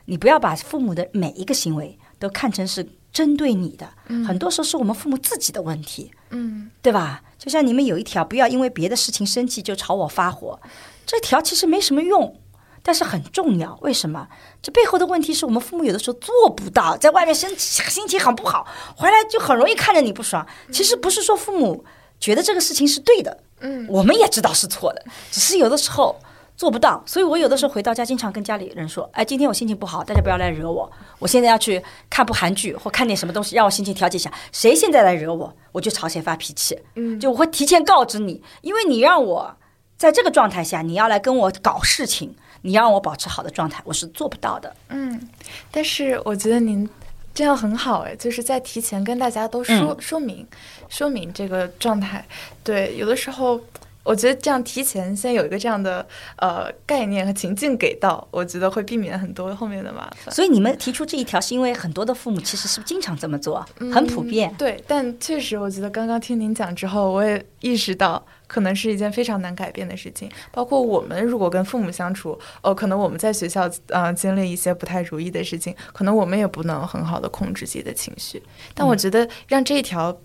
Speaker 1: 你不要把父母的每一个行为都看成是针对你的，很多时候是我们父母自己的问题，嗯，对吧？就像你们有一条，不要因为别的事情生气就朝我发火，这条其实没什么用，但是很重要。为什么？这背后的问题是我们父母有的时候做不到，在外面生气，心情很不好，回来就很容易看着你不爽。其实不是说父母觉得这个事情是对的，嗯，我们也知道是错的，只是有的时候。做不到，所以我有的时候回到家，经常跟家里人说：“哎，今天我心情不好，大家不要来惹我。我现在要去看部韩剧或看点什么东西，让我心情调节一下。谁现在来惹我，我就朝谁发脾气。嗯，就我会提前告知你，因为你让我在这个状态下，你要来跟我搞事情，你让我保持好的状态，我是做不到的。
Speaker 2: 嗯，但是我觉得您这样很好，哎，就是在提前跟大家都说说明，说明这个状态。对，有的时候。我觉得这样提前先有一个这样的呃概念和情境给到，我觉得会避免很多后面的麻烦。
Speaker 1: 所以你们提出这一条，是因为很多的父母其实是经常这么做，很普遍。
Speaker 2: 对，但确实，我觉得刚刚听您讲之后，我也意识到，可能是一件非常难改变的事情。包括我们如果跟父母相处，哦，可能我们在学校呃经历一些不太如意的事情，可能我们也不能很好的控制自己的情绪。但我觉得让这一条。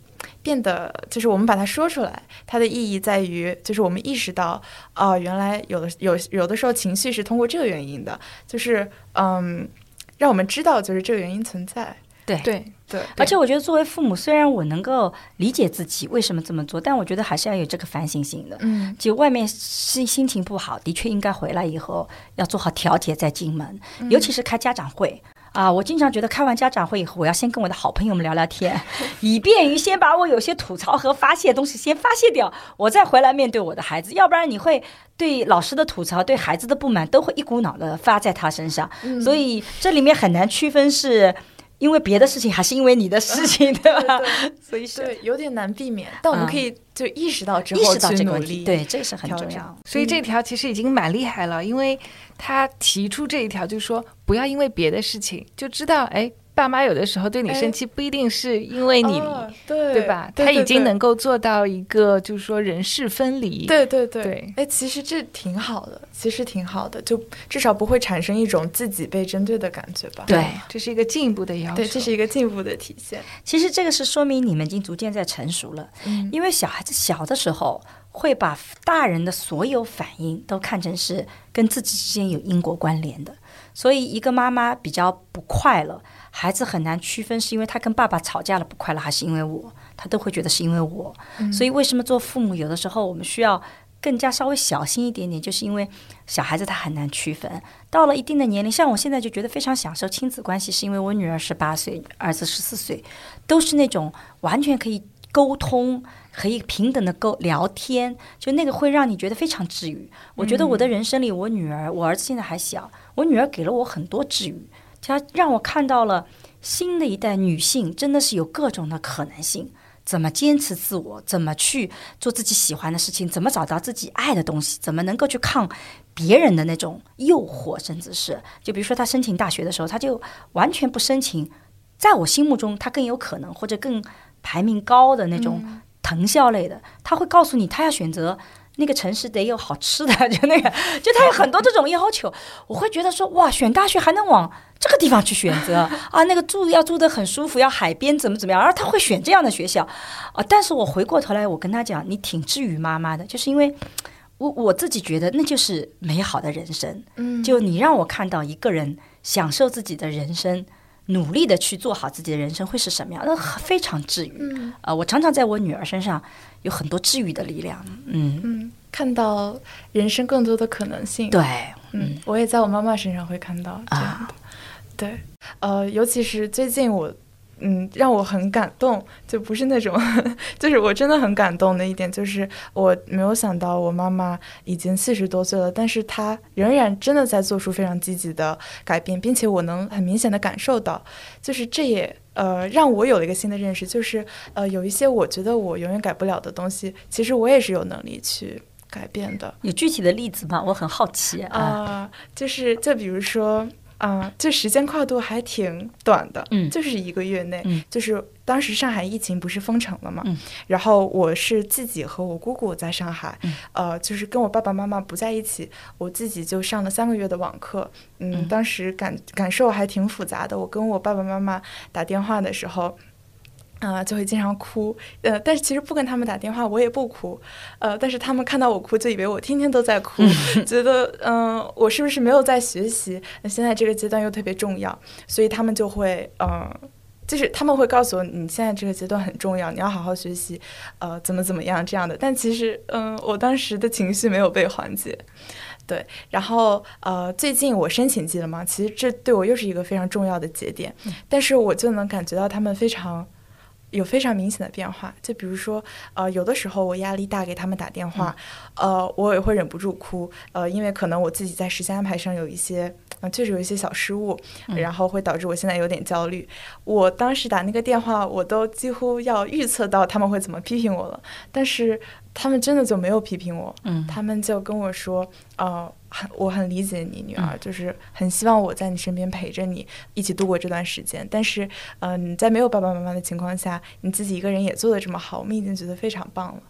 Speaker 2: 变得就是我们把它说出来，它的意义在于，就是我们意识到，哦，原来有的有有的时候情绪是通过这个原因的，就是嗯，让我们知道就是这个原因存在。
Speaker 1: 对
Speaker 2: 对对。
Speaker 1: 而且我觉得作为父母，虽然我能够理解自己为什么这么做，但我觉得还是要有这个反省性的。嗯。就外面心心情不好，的确应该回来以后要做好调节再进门，尤其是开家长会。啊，我经常觉得开完家长会以后，我要先跟我的好朋友们聊聊天，以便于先把我有些吐槽和发泄的东西先发泄掉，我再回来面对我的孩子。要不然你会对老师的吐槽、对孩子的不满都会一股脑的发在他身上。所以这里面很难区分是因为别的事情还是因为你的事情，对吧？
Speaker 2: 所以是有点难避免。但我们可以就意识到之后
Speaker 1: 去努力，对，这是很重要。
Speaker 3: 所以这条其实已经蛮厉害了，因为。他提出这一条，就是说不要因为别的事情就知道，哎，爸妈有的时候对你生气，不一定是因为你，
Speaker 2: 对对
Speaker 3: 吧？他已经能够做到一个，就是说人事分离。
Speaker 2: 对对对，哎，其实这挺好的，其实挺好的，就至少不会产生一种自己被针对的感觉吧？
Speaker 1: 对，
Speaker 3: 这是一个进一步的要求，
Speaker 2: 对，这是一个进一步的体现。
Speaker 1: 其实这个是说明你们已经逐渐在成熟了，因为小孩子小的时候。会把大人的所有反应都看成是跟自己之间有因果关联的，所以一个妈妈比较不快乐，孩子很难区分是因为他跟爸爸吵架了不快乐，还是因为我，他都会觉得是因为我。所以为什么做父母有的时候我们需要更加稍微小心一点点，就是因为小孩子他很难区分。到了一定的年龄，像我现在就觉得非常享受亲子关系，是因为我女儿十八岁，儿子十四岁，都是那种完全可以沟通。可以平等的沟聊天，就那个会让你觉得非常治愈。我觉得我的人生里，我女儿，我儿子现在还小，我女儿给了我很多治愈，她让我看到了新的一代女性真的是有各种的可能性，怎么坚持自我，怎么去做自己喜欢的事情，怎么找到自己爱的东西，怎么能够去抗别人的那种诱惑，甚至是就比如说她申请大学的时候，她就完全不申请，在我心目中她更有可能或者更排名高的那种。藤校类的，他会告诉你，他要选择那个城市得有好吃的，就那个，就他有很多这种要求，我会觉得说，哇，选大学还能往这个地方去选择啊，那个住要住的很舒服，要海边怎么怎么样，而他会选这样的学校啊。但是我回过头来，我跟他讲，你挺治愈妈妈的，就是因为我我自己觉得那就是美好的人生，嗯，就你让我看到一个人享受自己的人生。努力的去做好自己的人生会是什么样？那非常治愈。呃，我常常在我女儿身上有很多治愈的力量。嗯
Speaker 2: 嗯，看到人生更多的可能性。
Speaker 1: 对，
Speaker 2: 嗯，我也在我妈妈身上会看到这样的。对，呃，尤其是最近我。嗯，让我很感动，就不是那种，就是我真的很感动的一点，就是我没有想到我妈妈已经四十多岁了，但是她仍然真的在做出非常积极的改变，并且我能很明显的感受到，就是这也呃让我有了一个新的认识，就是呃有一些我觉得我永远改不了的东西，其实我也是有能力去改变的。
Speaker 1: 有具体的例子吗？我很好奇
Speaker 2: 啊，就是就比如说。啊，这时间跨度还挺短的，嗯，就是一个月内，嗯，就是当时上海疫情不是封城了嘛，嗯，然后我是自己和我姑姑在上海，呃，就是跟我爸爸妈妈不在一起，我自己就上了三个月的网课，嗯，当时感感受还挺复杂的，我跟我爸爸妈妈打电话的时候。啊，就会经常哭，呃，但是其实不跟他们打电话，我也不哭，呃，但是他们看到我哭，就以为我天天都在哭，觉得嗯，我是不是没有在学习？那现在这个阶段又特别重要，所以他们就会，嗯，就是他们会告诉我，你现在这个阶段很重要，你要好好学习，呃，怎么怎么样这样的。但其实，嗯，我当时的情绪没有被缓解，对。然后，呃，最近我申请季了嘛，其实这对我又是一个非常重要的节点，但是我就能感觉到他们非常。有非常明显的变化，就比如说，呃，有的时候我压力大给他们打电话，呃，我也会忍不住哭，呃，因为可能我自己在时间安排上有一些，呃，确实有一些小失误，然后会导致我现在有点焦虑。我当时打那个电话，我都几乎要预测到他们会怎么批评我了，但是他们真的就没有批评我，嗯，他们就跟我说，呃。我很理解你女儿，就是很希望我在你身边陪着你，一起度过这段时间。但是，嗯，在没有爸爸妈妈的情况下，你自己一个人也做的这么好，我们已经觉得非常棒了。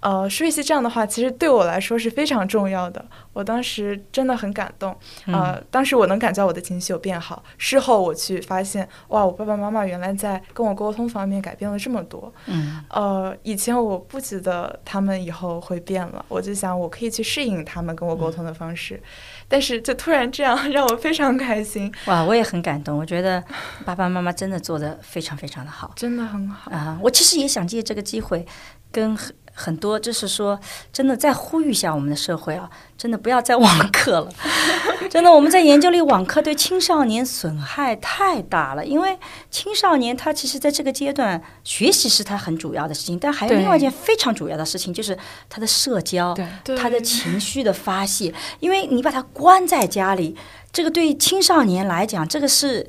Speaker 2: 呃，说一些这样的话，其实对我来说是非常重要的。我当时真的很感动。呃，当时我能感觉到我的情绪有变好。事后我去发现，哇，我爸爸妈妈原来在跟我沟通方面改变了这么多。嗯。呃，以前我不觉得他们以后会变了，我就想我可以去适应他们跟我沟通的方式。但是就突然这样，让我非常开心。
Speaker 1: 哇，我也很感动。我觉得爸爸妈妈真的做的非常非常的好，
Speaker 2: 真的很好
Speaker 1: 啊！我其实也想借这个机会跟。很多就是说，真的再呼吁一下我们的社会啊，真的不要再网课了。真的，我们在研究里，网课对青少年损害太大了。因为青少年他其实在这个阶段学习是他很主要的事情，但还有另外一件非常主要的事情，就是他的社交，他的情绪的发泄。因为你把他关在家里，这个对青少年来讲，这个是。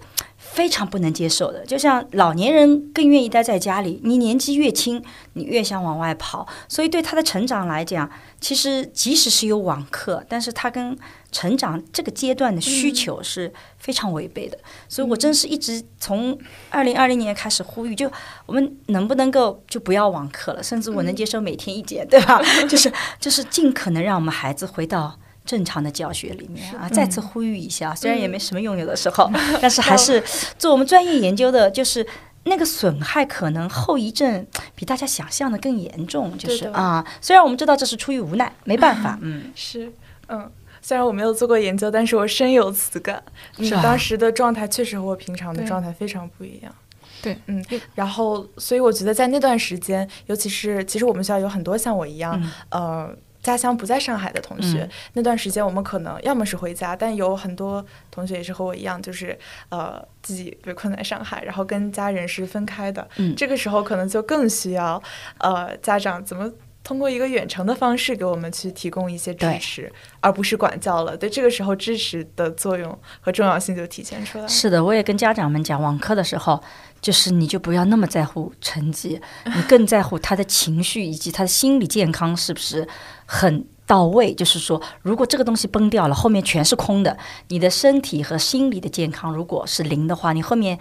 Speaker 1: 非常不能接受的，就像老年人更愿意待在家里。你年纪越轻，你越想往外跑。所以对他的成长来讲，其实即使是有网课，但是他跟成长这个阶段的需求是非常违背的。所以我真是一直从二零二零年开始呼吁，就我们能不能够就不要网课了，甚至我能接受每天一节，对吧？就是就是尽可能让我们孩子回到。正常的教学里面啊，再次呼吁一下，虽然也没什么用，有的时候，但是还是做我们专业研究的，就是那个损害可能后遗症比大家想象的更严重，就是啊，虽然我们知道这是出于无奈，没办法，嗯，
Speaker 2: 是，嗯，虽然我没有做过研究，但是我深有此感，你当时的状态确实和我平常的状态非常不一样，
Speaker 3: 对，
Speaker 2: 嗯，然后所以我觉得在那段时间，尤其是其实我们学校有很多像我一样，呃。家乡不在上海的同学，那段时间我们可能要么是回家，但有很多同学也是和我一样，就是呃自己被困在上海，然后跟家人是分开的。嗯，这个时候可能就更需要呃家长怎么通过一个远程的方式给我们去提供一些支持，而不是管教了。对，这个时候支持的作用和重要性就体现出来了。
Speaker 1: 是的，我也跟家长们讲，网课的时候。就是你就不要那么在乎成绩，你更在乎他的情绪以及他的心理健康是不是很到位。就是说，如果这个东西崩掉了，后面全是空的。你的身体和心理的健康如果是零的话，你后面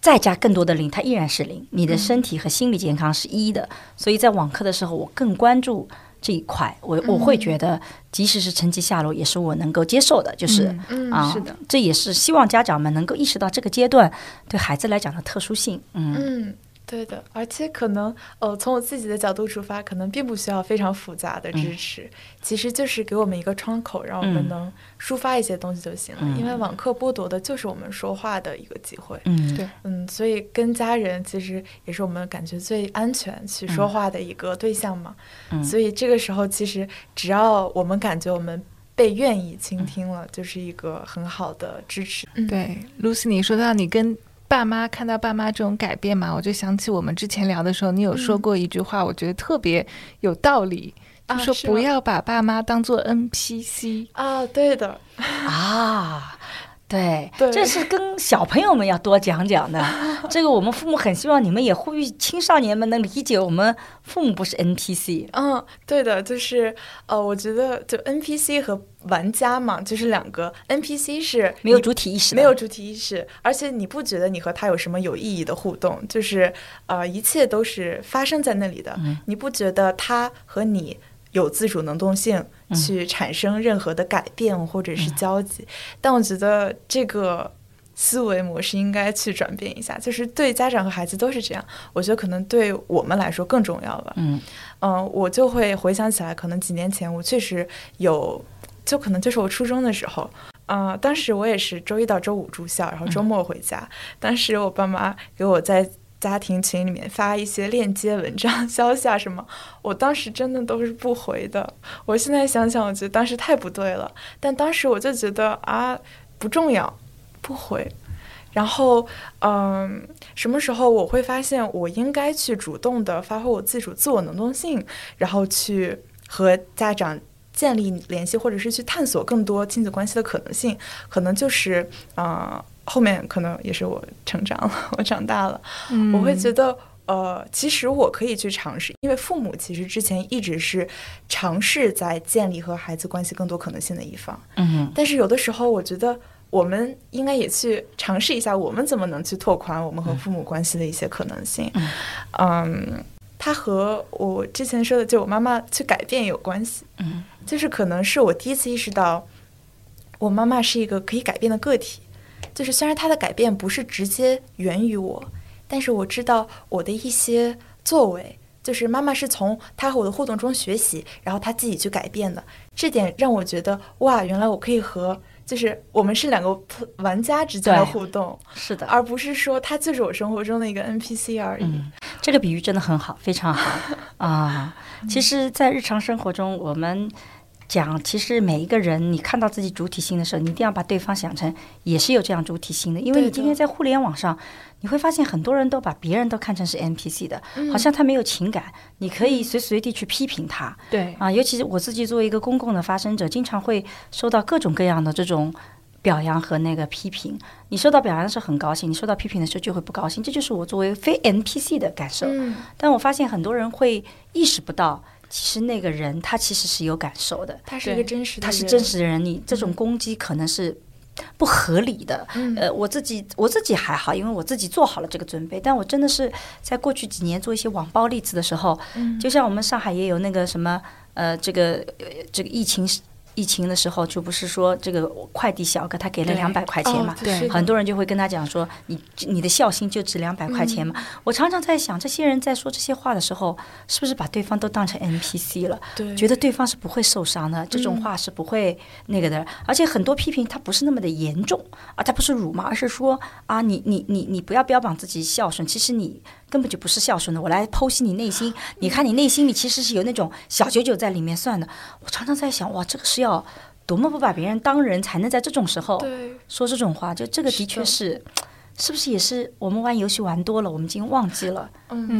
Speaker 1: 再加更多的零，它依然是零。你的身体和心理健康是一的。所以在网课的时候，我更关注这一块，我我会觉得，即使是成绩下落，也是我能够接受的，就是啊，
Speaker 2: 是的，
Speaker 1: 这也是希望家长们能够意识到这个阶段对孩子来讲的特殊性，
Speaker 2: 嗯。对的，而且可能，呃，从我自己的角度出发，可能并不需要非常复杂的支持，其实就是给我们一个窗口，让我们能抒发一些东西就行了。因为网课剥夺的就是我们说话的一个机会。
Speaker 1: 嗯，
Speaker 2: 对，嗯，所以跟家人其实也是我们感觉最安全去说话的一个对象嘛。嗯，所以这个时候其实只要我们感觉我们被愿意倾听了，就是一个很好的支持。
Speaker 3: 对，Lucy，你说到你跟。爸妈看到爸妈这种改变嘛，我就想起我们之前聊的时候，你有说过一句话，我觉得特别有道理，就说不要把爸妈当做 NPC
Speaker 2: 啊，对的。
Speaker 1: 啊。对，这是跟小朋友们要多讲讲的。这个我们父母很希望你们也呼吁青少年们能理解，我们父母不是 NPC。
Speaker 2: 嗯，对的，就是呃，我觉得就 NPC 和玩家嘛，就是两个。NPC 是
Speaker 1: 没有主体意识，
Speaker 2: 没有主体意识，而且你不觉得你和他有什么有意义的互动，就是呃，一切都是发生在那里的，你不觉得他和你有自主能动性？去产生任何的改变或者是交集，但我觉得这个思维模式应该去转变一下，就是对家长和孩子都是这样。我觉得可能对我们来说更重要吧。嗯嗯，我就会回想起来，可能几年前我确实有，就可能就是我初中的时候，啊，当时我也是周一到周五住校，然后周末回家。当时我爸妈给我在。家庭群里面发一些链接文章、消息啊什么，我当时真的都是不回的。我现在想想，我觉得当时太不对了。但当时我就觉得啊，不重要，不回。然后，嗯，什么时候我会发现我应该去主动的发挥我自主、自我能动性，然后去和家长建立联系，或者是去探索更多亲子关系的可能性，可能就是，嗯。后面可能也是我成长了，我长大了，我会觉得，呃，其实我可以去尝试，因为父母其实之前一直是尝试在建立和孩子关系更多可能性的一方，
Speaker 1: 嗯，
Speaker 2: 但是有的时候我觉得我们应该也去尝试一下，我们怎么能去拓宽我们和父母关系的一些可能性，嗯，它和我之前说的就我妈妈去改变有关系，
Speaker 1: 嗯，
Speaker 2: 就是可能是我第一次意识到，我妈妈是一个可以改变的个体。就是虽然他的改变不是直接源于我，但是我知道我的一些作为，就是妈妈是从他和我的互动中学习，然后他自己去改变的。这点让我觉得哇，原来我可以和就是我们是两个玩家之间的互动，
Speaker 1: 是的，
Speaker 2: 而不是说他就是我生活中的一个 NPC 而已。
Speaker 1: 这个比喻真的很好，非常好 啊！其实，在日常生活中，我们。讲，其实每一个人，你看到自己主体性的时候，你一定要把对方想成也是有这样主体性的。因为你今天在互联网上，你会发现很多人都把别人都看成是 NPC 的，好像他没有情感，你可以随时随地去批评他。
Speaker 3: 对
Speaker 1: 啊，尤其是我自己作为一个公共的发声者，经常会收到各种各样的这种表扬和那个批评。你受到表扬的时候很高兴，你受到批评的时候就会不高兴，这就是我作为非 NPC 的感受。但我发现很多人会意识不到。其实那个人他其实是有感受的，
Speaker 2: 他是一个真实
Speaker 1: 的，他是真实的人。你这种攻击可能是不合理的。呃，我自己我自己还好，因为我自己做好了这个准备。但我真的是在过去几年做一些网暴例子的时候，就像我们上海也有那个什么呃，这个这个疫情。疫情的时候，就不是说这个快递小哥他给了两百块钱嘛？
Speaker 2: 对，
Speaker 1: 很多人就会跟他讲说：“你你的孝心就值两百块钱嘛？”我常常在想，这些人在说这些话的时候，是不是把对方都当成 NPC 了？
Speaker 2: 对，
Speaker 1: 觉得对方是不会受伤的，这种话是不会那个的。而且很多批评他不是那么的严重啊，他不是辱骂，而是说啊，你你你你不要标榜自己孝顺，其实你。根本就不是孝顺的，我来剖析你内心。你看你内心里其实是有那种小九九在里面算的。我常常在想，哇，这个是要多么不把别人当人才能在这种时候说这种话？就这个的确是。是不是也是我们玩游戏玩多了，我们已经忘记了，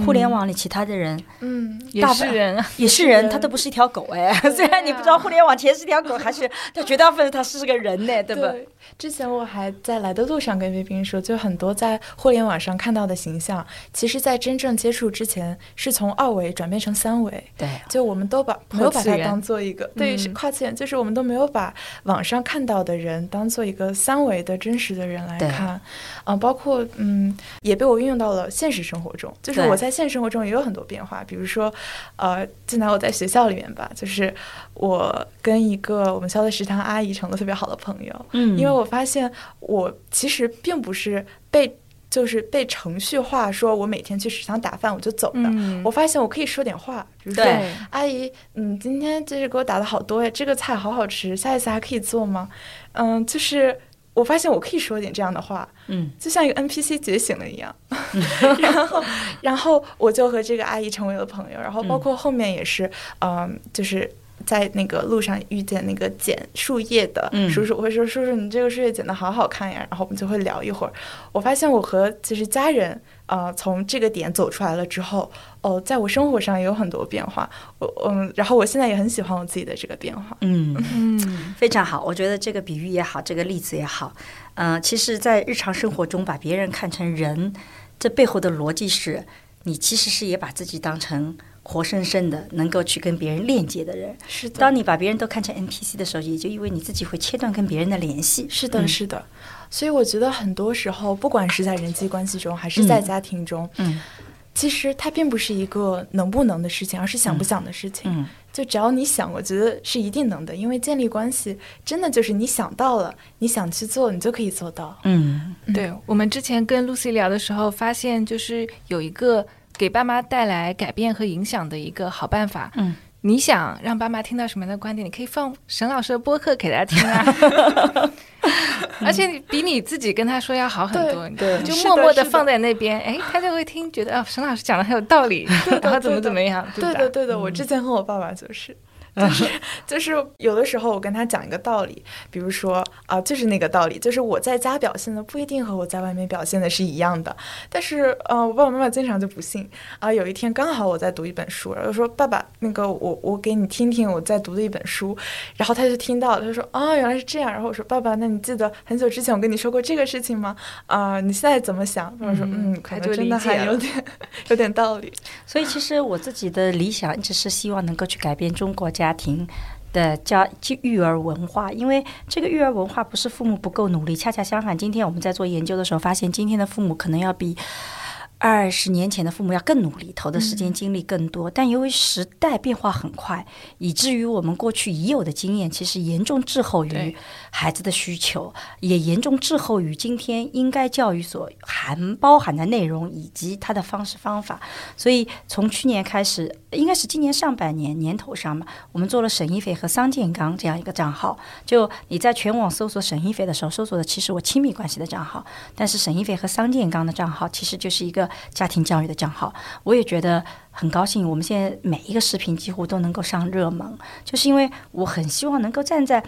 Speaker 1: 互联网里其他的人，
Speaker 2: 嗯，
Speaker 3: 也是人，
Speaker 1: 也是人，他都不是一条狗哎。虽然你不知道互联网前是条狗还是，但绝大部分他是个人呢，对不对？
Speaker 2: 之前我还在来的路上跟冰冰说，就很多在互联网上看到的形象，其实在真正接触之前，是从二维转变成三维。
Speaker 1: 对，
Speaker 2: 就我们都把没有把它当做一个，对，是跨次元，就是我们都没有把网上看到的人当做一个三维的真实的人来看，嗯，包。包括嗯，也被我运用到了现实生活中。就是我在现实生活中也有很多变化，比如说，呃，就拿我在学校里面吧，就是我跟一个我们学校的食堂阿姨成了特别好的朋友。嗯，因为我发现我其实并不是被。就是被程序化，说我每天去食堂打饭我就走的。我发现我可以说点话，比如说阿姨，嗯，今天就是给我打的好多呀，这个菜好好吃，下一次还可以做吗？嗯，就是我发现我可以说点这样的话，嗯，就像一个 NPC 觉醒了一样。然后，然后我就和这个阿姨成为了朋友，然后包括后面也是，嗯，就是。在那个路上遇见那个剪树叶的叔叔，我会说：“叔叔，你这个树叶剪的好好看呀。”然后我们就会聊一会儿。我发现我和其实家人啊，从这个点走出来了之后，哦，在我生活上也有很多变化。我嗯，然后我现在也很喜欢我自己的这个变化。
Speaker 1: 嗯嗯，非常好。我觉得这个比喻也好，这个例子也好。嗯，其实，在日常生活中，把别人看成人，这背后的逻辑是你其实是也把自己当成。活生生的能够去跟别人链接的人，
Speaker 2: 是的。
Speaker 1: 当你把别人都看成 NPC 的时候，也就意味你自己会切断跟别人的联系。
Speaker 2: 是的，是的。所以我觉得很多时候，不管是在人际关系中，还是在家庭中，嗯，其实它并不是一个能不能的事情，而是想不想的事情。嗯，就只要你想，我觉得是一定能的。因为建立关系，真的就是你想到了，你想去做，你就可以做到。
Speaker 3: 嗯，对。我们之前跟 Lucy 聊的时候，发现就是有一个。给爸妈带来改变和影响的一个好办法。嗯，你想让爸妈听到什么样的观点？你可以放沈老师的播客给大家听啊。而且比你自己跟他说要好很多。
Speaker 2: 对，
Speaker 3: 就默默的放在那边，哎，他就会听，觉得哦，沈老师讲的很有道理，然后怎么怎么样。
Speaker 2: 对的，对的。我之前和我爸爸就是。就是就是有的时候我跟他讲一个道理，比如说啊，就是那个道理，就是我在家表现的不一定和我在外面表现的是一样的。但是呃，我爸爸妈妈经常就不信啊。有一天刚好我在读一本书，然后说爸爸，那个我我给你听听我在读的一本书，然后他就听到，他说啊，原来是这样。然后我说爸爸，那你记得很久之前我跟你说过这个事情吗？啊，你现在怎么想？他说嗯，可能真的还有点 有点道理。
Speaker 1: 所以其实我自己的理想一直是希望能够去改变中国。家庭的教育儿文化，因为这个育儿文化不是父母不够努力，恰恰相反。今天我们在做研究的时候，发现今天的父母可能要比。二十年前的父母要更努力，投的时间精力更多，但由于时代变化很快，以至于我们过去已有的经验其实严重滞后于孩子的需求，也严重滞后于今天应该教育所含包含的内容以及它的方式方法。所以从去年开始，应该是今年上半年年头上嘛，我们做了沈一斐和桑建刚这样一个账号。就你在全网搜索沈一斐的时候，搜索的其实我亲密关系的账号，但是沈一斐和桑建刚的账号其实就是一个。家庭教育的账号，我也觉得很高兴。我们现在每一个视频几乎都能够上热门，就是因为我很希望能够站在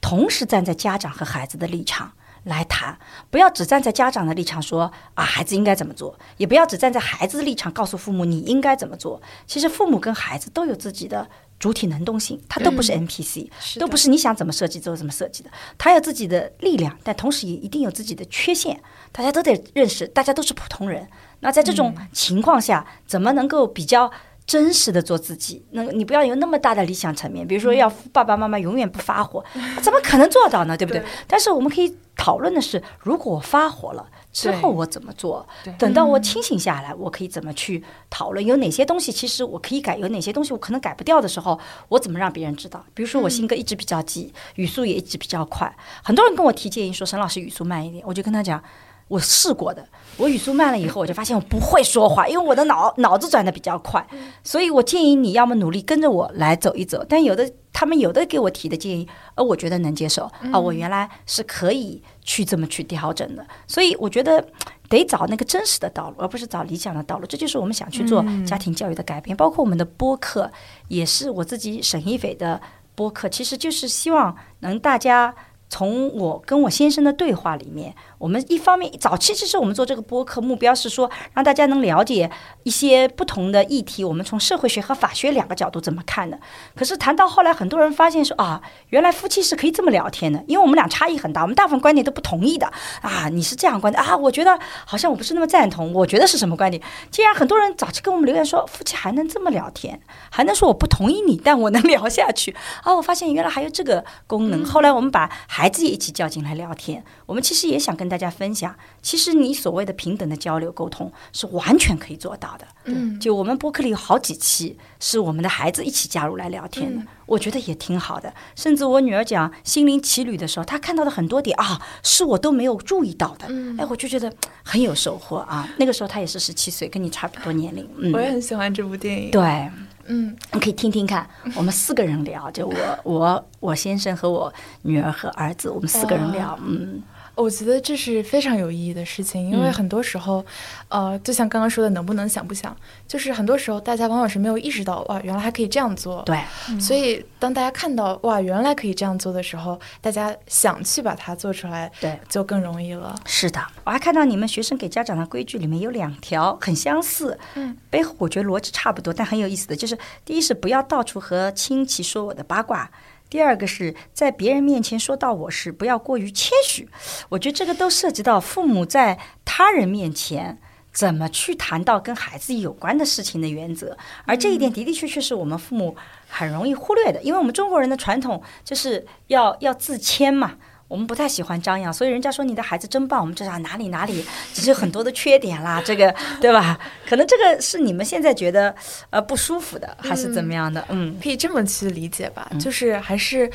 Speaker 1: 同时站在家长和孩子的立场来谈，不要只站在家长的立场说啊孩子应该怎么做，也不要只站在孩子的立场告诉父母你应该怎么做。其实父母跟孩子都有自己的主体能动性，他都不是 NPC，都不是你想怎么设计就怎么设计的。他有自己的力量，但同时也一定有自己的缺陷。大家都得认识，大家都是普通人。那在这种情况下，怎么能够比较真实的做自己？那你不要有那么大的理想层面，比如说要爸爸妈妈永远不发火，怎么可能做到呢？对不对？但是我们可以讨论的是，如果我发火了之后我怎么做？等到我清醒下来，我可以怎么去讨论？有哪些东西其实我可以改？有哪些东西我可能改不掉的时候，我怎么让别人知道？比如说我性格一直比较急，语速也一直比较快，很多人跟我提建议说，沈老师语速慢一点，我就跟他讲。我试过的，我语速慢了以后，我就发现我不会说话，因为我的脑脑子转的比较快，所以我建议你要么努力跟着我来走一走。但有的他们有的给我提的建议，呃，我觉得能接受啊，我原来是可以去这么去调整的。所以我觉得得找那个真实的道路，而不是找理想的道路。这就是我们想去做家庭教育的改变，包括我们的播客，也是我自己沈一斐的播客，其实就是希望能大家从我跟我先生的对话里面。我们一方面早期其实我们做这个播客目标是说让大家能了解一些不同的议题，我们从社会学和法学两个角度怎么看的。可是谈到后来，很多人发现说啊，原来夫妻是可以这么聊天的，因为我们俩差异很大，我们大部分观点都不同意的啊。你是这样观点啊？我觉得好像我不是那么赞同。我觉得是什么观点？既然很多人早期跟我们留言说夫妻还能这么聊天，还能说我不同意你，但我能聊下去啊。我发现原来还有这个功能。后来我们把孩孩子也一起叫进来聊天。我们其实也想跟大家分享，其实你所谓的平等的交流沟通是完全可以做到的。
Speaker 2: 嗯，
Speaker 1: 就我们播客里有好几期是我们的孩子一起加入来聊天的，我觉得也挺好的。甚至我女儿讲心灵奇旅的时候，她看到的很多点啊，是我都没有注意到的。嗯哎，我就觉得很有收获啊。那个时候她也是十七岁，跟你差不多年龄。嗯，
Speaker 2: 我也很喜欢这部电影。
Speaker 1: 对。
Speaker 2: 嗯，
Speaker 1: 你可以听听看，我们四个人聊，就我我我先生和我女儿和儿子，我们四个人聊，嗯。
Speaker 2: 我觉得这是非常有意义的事情，因为很多时候，呃，就像刚刚说的，能不能想不想，就是很多时候大家往往是没有意识到，哇，原来还可以这样做。
Speaker 1: 对，
Speaker 2: 所以当大家看到哇，原来可以这样做的时候，大家想去把它做出来，
Speaker 1: 对，
Speaker 2: 就更容易了。
Speaker 1: 是的，我还看到你们学生给家长的规矩里面有两条很相似，
Speaker 2: 嗯，
Speaker 1: 背后我觉得逻辑差不多，但很有意思的就是，第一是不要到处和亲戚说我的八卦。第二个是在别人面前说到我时，不要过于谦虚。我觉得这个都涉及到父母在他人面前怎么去谈到跟孩子有关的事情的原则。而这一点的的确确是我们父母很容易忽略的，因为我们中国人的传统就是要要自谦嘛。我们不太喜欢张扬，所以人家说你的孩子真棒，我们就讲哪里哪里，其实很多的缺点啦，这个对吧？可能这个是你们现在觉得呃不舒服的，还是怎么样的？嗯，
Speaker 2: 可以这么去理解吧，就是还是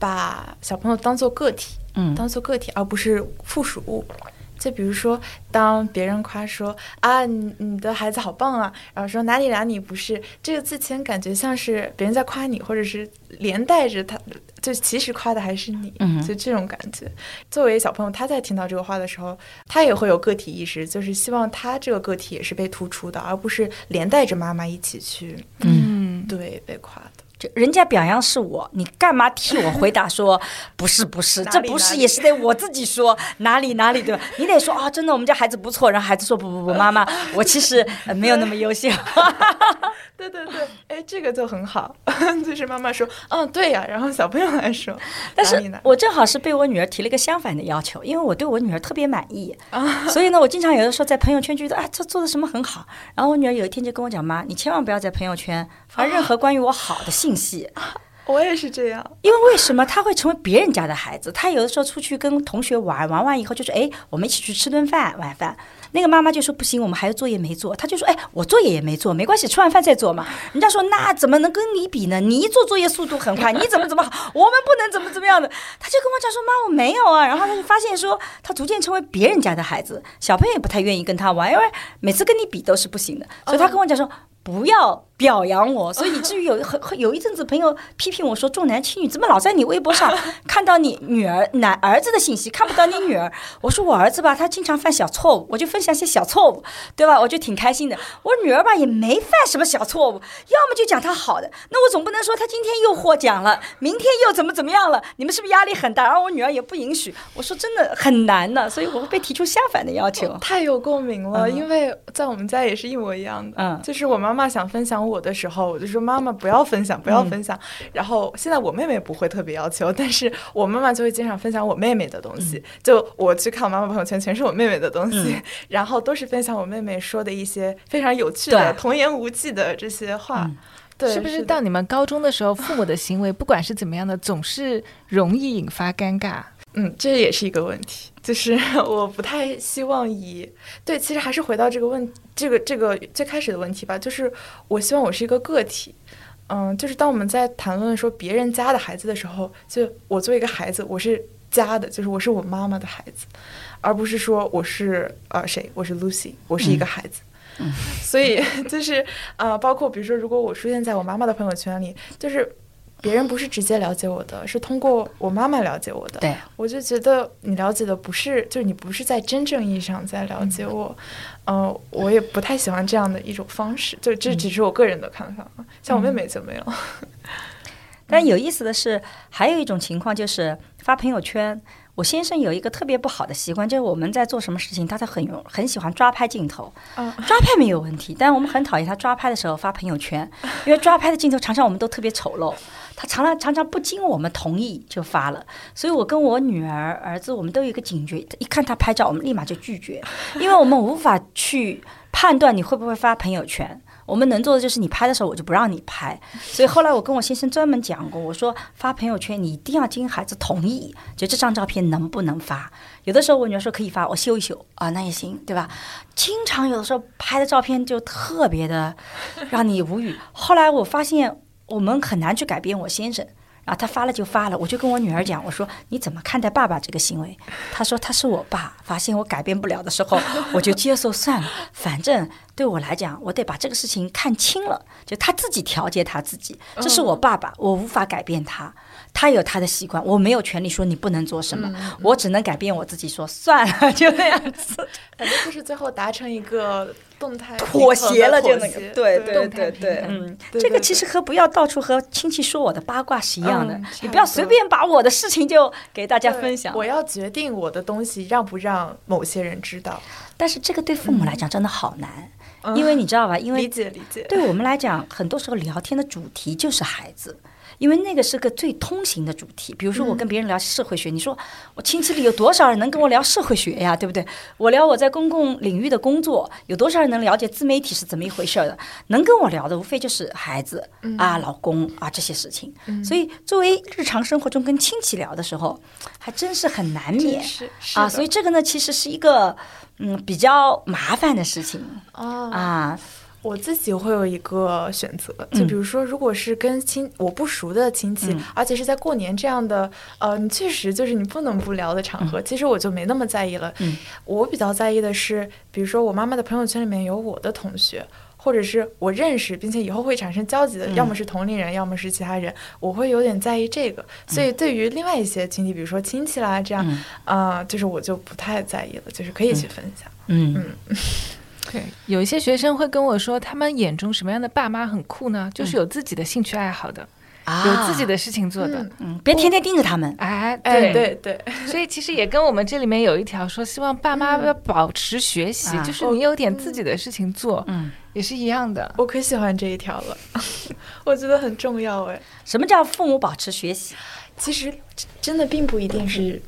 Speaker 2: 把小朋友当做个体，
Speaker 1: 嗯，
Speaker 2: 当做个体，而不是附属物。就比如说，当别人夸说啊，你你的孩子好棒啊，然后说哪里哪里不是，这个自谦感觉像是别人在夸你，或者是连带着他，就其实夸的还是你，就这种感觉。作为小朋友，他在听到这个话的时候，他也会有个体意识，就是希望他这个个体也是被突出的，而不是连带着妈妈一起去，
Speaker 1: 嗯，
Speaker 2: 对，被夸的。
Speaker 1: 人家表扬是我，你干嘛替我回答说 不是不是？这不是也是得我自己说哪里哪里对吧？你得说啊，真的我们家孩子不错。然后孩子说不不不，妈妈 我其实没有那么优秀。
Speaker 2: 对对对，哎，这个就很好，就是妈妈说嗯对呀，然后小朋友来说，
Speaker 1: 但是我正好是被我女儿提了一个相反的要求，因为我对我女儿特别满意，所以呢，我经常有的时候在朋友圈觉得啊，这做的什么很好。然后我女儿有一天就跟我讲妈，你千万不要在朋友圈发任何关于我好的信息。
Speaker 2: 我也是这样，
Speaker 1: 因为为什么他会成为别人家的孩子？他有的时候出去跟同学玩，玩完以后就是哎，我们一起去吃顿饭，晚饭。那个妈妈就说不行，我们还有作业没做。他就说哎，我作业也没做，没关系，吃完饭再做嘛。人家说那怎么能跟你比呢？你做作业速度很快，你怎么怎么好？我们不能怎么怎么样的。他就跟我讲说妈，我没有啊。然后他就发现说他逐渐成为别人家的孩子，小朋友也不太愿意跟他玩，因为每次跟你比都是不行的。所以他跟我讲说。不要表扬我，所以以至于有很有一阵子朋友批评我说重男轻女，怎么老在你微博上 看到你女儿男儿子的信息，看不到你女儿？我说我儿子吧，他经常犯小错误，我就分享些小错误，对吧？我就挺开心的。我女儿吧也没犯什么小错误，要么就讲她好的，那我总不能说她今天又获奖了，明天又怎么怎么样了？你们是不是压力很大？然后我女儿也不允许，我说真的很难的，所以我会被提出相反的要求。
Speaker 2: 太有共鸣了，因为在我们家也是一模一样的，
Speaker 1: 嗯，
Speaker 2: 就是我妈妈想分享我的时候，我就说妈妈不要分享，不要分享。然后现在我妹妹不会特别要求，但是我妈妈就会经常分享我妹妹的东西。就我去看我妈妈朋友圈，全是我妹妹的东西，然后都是分享我妹妹说的一些非常有趣的、童言无忌的这些话。对，
Speaker 3: 是不是到你们高中的时候，父母的行为不管是怎么样的，总是容易引发尴尬？
Speaker 2: 嗯，这也是一个问题，就是 我不太希望以对，其实还是回到这个问这个这个最开始的问题吧，就是我希望我是一个个体，嗯，就是当我们在谈论说别人家的孩子的时候，就我作为一个孩子，我是家的，就是我是我妈妈的孩子，而不是说我是呃谁，我是 Lucy，我是一个孩子，
Speaker 1: 嗯，
Speaker 2: 所以 就是呃，包括比如说，如果我出现在我妈妈的朋友圈里，就是。别人不是直接了解我的，是通过我妈妈了解我的。
Speaker 1: 对，
Speaker 2: 我就觉得你了解的不是，就是你不是在真正意义上在了解我。嗯，我也不太喜欢这样的一种方式，就这只是我个人的看法。像我妹妹就没有。
Speaker 1: 但有意思的是，还有一种情况就是发朋友圈。我先生有一个特别不好的习惯，就是我们在做什么事情，他他很很喜欢抓拍镜头。抓拍没有问题，但我们很讨厌他抓拍的时候发朋友圈，因为抓拍的镜头常常我们都特别丑陋。他常常常常不经我们同意就发了，所以我跟我女儿、儿子，我们都有一个警觉，一看他拍照，我们立马就拒绝，因为我们无法去判断你会不会发朋友圈。我们能做的就是你拍的时候我就不让你拍。所以后来我跟我先生专门讲过，我说发朋友圈你一定要经孩子同意，就这张照片能不能发？有的时候我女儿说可以发，我修一修啊，那也行，对吧？经常有的时候拍的照片就特别的让你无语。后来我发现我们很难去改变我先生。然后，他发了就发了，我就跟我女儿讲，我说你怎么看待爸爸这个行为？他说他是我爸，发现我改变不了的时候，我就接受算了，反正对我来讲，我得把这个事情看清了，就他自己调节他自己，这是我爸爸，我无法改变他。他有他的习惯，我没有权利说你不能做什么，我只能改变我自己，说算了，就那样子。
Speaker 2: 反正就是最后达成一个动态
Speaker 1: 妥协了，就那个，
Speaker 2: 对
Speaker 1: 对对对，嗯，这个其实和不要到处和亲戚说我的八卦是一样的，你不要随便把我的事情就给大家分享。
Speaker 2: 我要决定我的东西让不让某些人知道，
Speaker 1: 但是这个对父母来讲真的好难，因为你知道吧？因为
Speaker 2: 理解理解，
Speaker 1: 对我们来讲，很多时候聊天的主题就是孩子。因为那个是个最通行的主题，比如说我跟别人聊社会学，你说我亲戚里有多少人能跟我聊社会学呀？对不对？我聊我在公共领域的工作，有多少人能了解自媒体是怎么一回事的？能跟我聊的无非就是孩子啊、老公啊这些事情。所以作为日常生活中跟亲戚聊的时候，还真是很难免啊。所以这个呢，其实是一个嗯比较麻烦的事情啊。
Speaker 2: 我自己会有一个选择，就比如说，如果是跟亲我不熟的亲戚，而且是在过年这样的，呃，你确实就是你不能不聊的场合，其实我就没那么在意了。我比较在意的是，比如说我妈妈的朋友圈里面有我的同学，或者是我认识并且以后会产生交集的，要么是同龄人，要么是其他人，我会有点在意这个。所以对于另外一些亲戚，比如说亲戚啦这样，啊，就是我就不太在意了，就是可以去分享。嗯嗯。
Speaker 3: 对，有一些学生会跟我说，他们眼中什么样的爸妈很酷呢？就是有自己的兴趣爱好的，有自己的事情做的，
Speaker 1: 嗯，别天天盯着他们。
Speaker 3: 哎，
Speaker 2: 对对对，
Speaker 3: 所以其实也跟我们这里面有一条说，希望爸妈要保持学习，就是你有点自己的事情做，嗯，也是一样的。
Speaker 2: 我可喜欢这一条了，我觉得很重要哎。
Speaker 1: 什么叫父母保持学习？
Speaker 2: 其实真的并不一定是，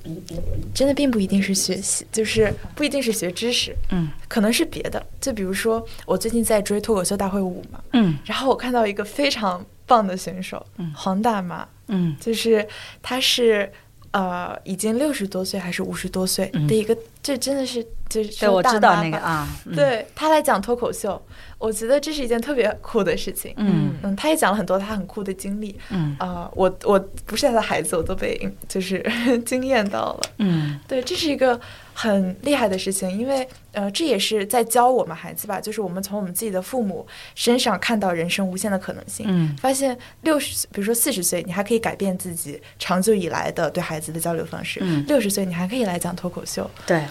Speaker 2: 真的并不一定是学习，就是不一定是学知识，嗯，可能是别的。就比如说，我最近在追脱口秀大会五嘛，嗯，然后我看到一个非常棒的选手，嗯，黄大妈，嗯，就是他是呃已经六十多岁还是五十多岁的一个，这真的是就是
Speaker 1: 对，我知道那个啊，
Speaker 2: 对他来讲脱口秀。我觉得这是一件特别酷的事情。嗯嗯，他也讲了很多他很酷的经历。嗯啊，我我不是他的孩子，我都被就是 惊艳到了。嗯，对，这是一个很厉害的事情，因为呃，这也是在教我们孩子吧，就是我们从我们自己的父母身上看到人生无限的可能性。嗯，发现六十，比如说四十岁，你还可以改变自己长久以来的对孩子的交流方式。嗯，六十岁你还可以来讲脱口秀。
Speaker 1: 对。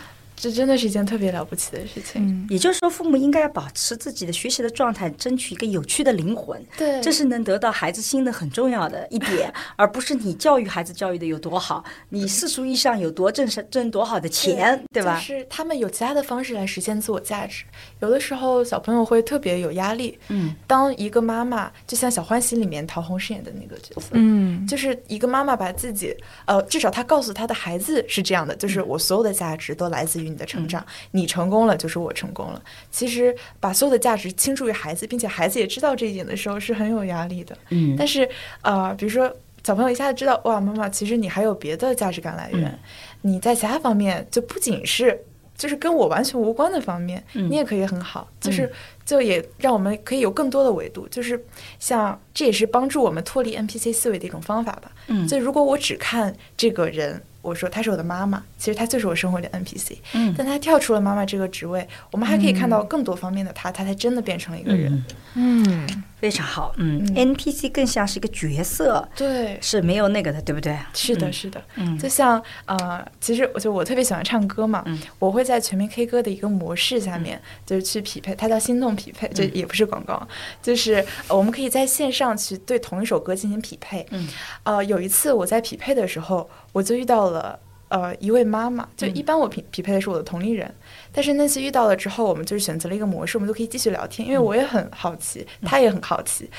Speaker 2: 这真的是一件特别了不起的事情。
Speaker 1: 嗯，也就是说，父母应该要保持自己的学习的状态，争取一个有趣的灵魂。
Speaker 2: 对，
Speaker 1: 这是能得到孩子心的很重要的一点，而不是你教育孩子教育的有多好，你世俗意义上有多挣挣多好的钱，对吧？
Speaker 2: 是他们有其他的方式来实现自我价值。有的时候小朋友会特别有压力。嗯，当一个妈妈，就像《小欢喜》里面陶虹饰演的那个角色，嗯，就是一个妈妈把自己，呃，至少她告诉她的孩子是这样的，就是我所有的价值都来自于。你的成长，你成功了就是我成功了。其实把所有的价值倾注于孩子，并且孩子也知道这一点的时候，是很有压力的。嗯，但是呃，比如说小朋友一下子知道，哇，妈妈，其实你还有别的价值感来源，你在其他方面就不仅是就是跟我完全无关的方面，你也可以很好。就是就也让我们可以有更多的维度，就是像这也是帮助我们脱离 NPC 思维的一种方法吧。嗯，所以如果我只看这个人。我说她是我的妈妈，其实她就是我生活里的 NPC。嗯，但她跳出了妈妈这个职位，我们还可以看到更多方面的她，她才真的变成了一个人。
Speaker 1: 嗯，非常好。嗯，NPC 更像是一个角色，
Speaker 2: 对，
Speaker 1: 是没有那个的，对不对？
Speaker 2: 是的，是的。嗯，就像呃，其实我就我特别喜欢唱歌嘛，我会在全民 K 歌的一个模式下面，就是去匹配，它叫心动匹配，就也不是广告，就是我们可以在线上去对同一首歌进行匹配。嗯，呃，有一次我在匹配的时候。我就遇到了呃一位妈妈，就一般我匹匹配的是我的同龄人，但是那次遇到了之后，我们就是选择了一个模式，我们就可以继续聊天，因为我也很好奇，他也很好奇。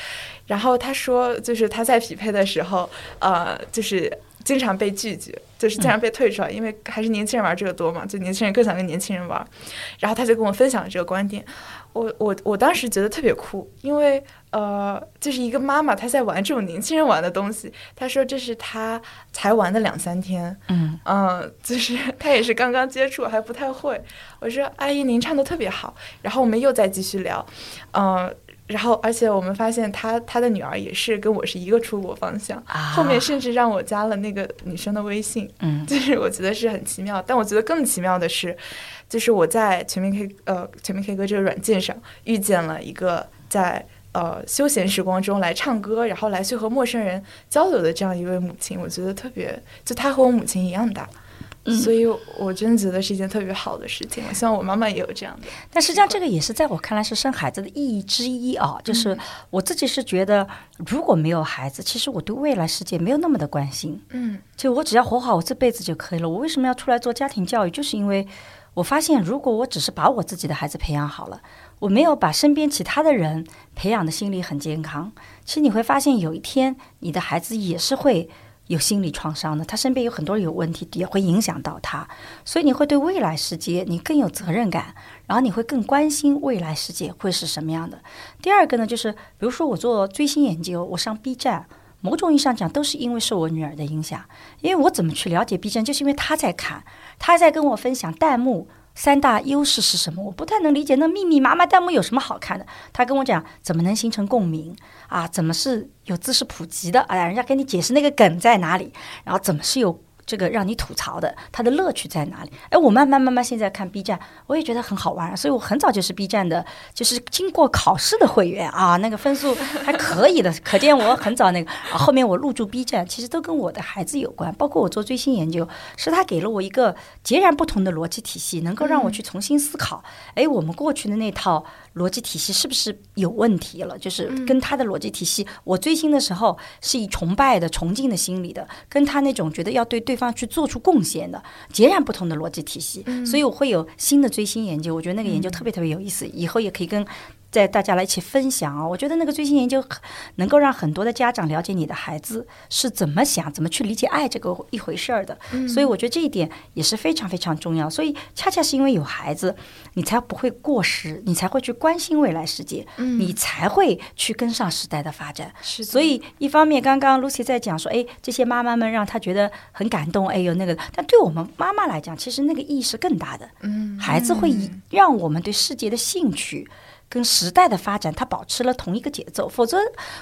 Speaker 2: 然后他说，就是他在匹配的时候，呃，就是经常被拒绝，就是经常被退出来，因为还是年轻人玩这个多嘛，就年轻人更想跟年轻人玩。然后他就跟我分享了这个观点，我我我当时觉得特别酷，因为呃，就是一个妈妈她在玩这种年轻人玩的东西。她说这是她才玩的两三天，嗯嗯，就是 她也是刚刚接触，还不太会。我说阿姨您唱的特别好，然后我们又再继续聊，嗯。然后，而且我们发现她她的女儿也是跟我是一个出国方向，后面甚至让我加了那个女生的微信，嗯，就是我觉得是很奇妙。但我觉得更奇妙的是，就是我在全民 K 呃全民 K 歌这个软件上遇见了一个在呃休闲时光中来唱歌，然后来去和陌生人交流的这样一位母亲，我觉得特别，就她和我母亲一样大。所以，我真的觉得是一件特别好的事情。我希望我妈妈也有这样的。
Speaker 1: 但实际上，这个也是在我看来是生孩子的意义之一啊。就是我自己是觉得，如果没有孩子，其实我对未来世界没有那么的关心。嗯，就我只要活好我这辈子就可以了。我为什么要出来做家庭教育？就是因为我发现，如果我只是把我自己的孩子培养好了，我没有把身边其他的人培养的心理很健康，其实你会发现，有一天你的孩子也是会。有心理创伤的，他身边有很多人有问题，也会影响到他，所以你会对未来世界你更有责任感，然后你会更关心未来世界会是什么样的。第二个呢，就是比如说我做追星研究，我上 B 站，某种意义上讲都是因为受我女儿的影响，因为我怎么去了解 B 站，就是因为她在看，他在跟我分享弹幕。三大优势是什么？我不太能理解。那密密麻麻弹幕有什么好看的？他跟我讲怎么能形成共鸣啊？怎么是有知识普及的？啊，人家跟你解释那个梗在哪里？然后怎么是有？这个让你吐槽的，它的乐趣在哪里？哎，我慢慢慢慢现在看 B 站，我也觉得很好玩，所以我很早就是 B 站的，就是经过考试的会员啊，那个分数还可以的，可见我很早那个。后面我入驻 B 站，其实都跟我的孩子有关，包括我做最新研究，是他给了我一个截然不同的逻辑体系，能够让我去重新思考，哎，我们过去的那套。逻辑体系是不是有问题了？就是跟他的逻辑体系，我追星的时候是以崇拜的、崇敬的心理的，跟他那种觉得要对对方去做出贡献的截然不同的逻辑体系，所以我会有新的追星研究。我觉得那个研究特别特别有意思，以后也可以跟。在大家来一起分享啊！我觉得那个最新研究能够让很多的家长了解你的孩子是怎么想、怎么去理解爱这个一回事儿的。所以我觉得这一点也是非常非常重要。所以恰恰是因为有孩子，你才不会过时，你才会去关心未来世界，你才会去跟上时代的发展。
Speaker 2: 是。
Speaker 1: 所以一方面，刚刚 Lucy 在讲说，哎，这些妈妈们让她觉得很感动，哎呦那个，但对我们妈妈来讲，其实那个意义是更大的。嗯。孩子会让我们对世界的兴趣。跟时代的发展，它保持了同一个节奏，否则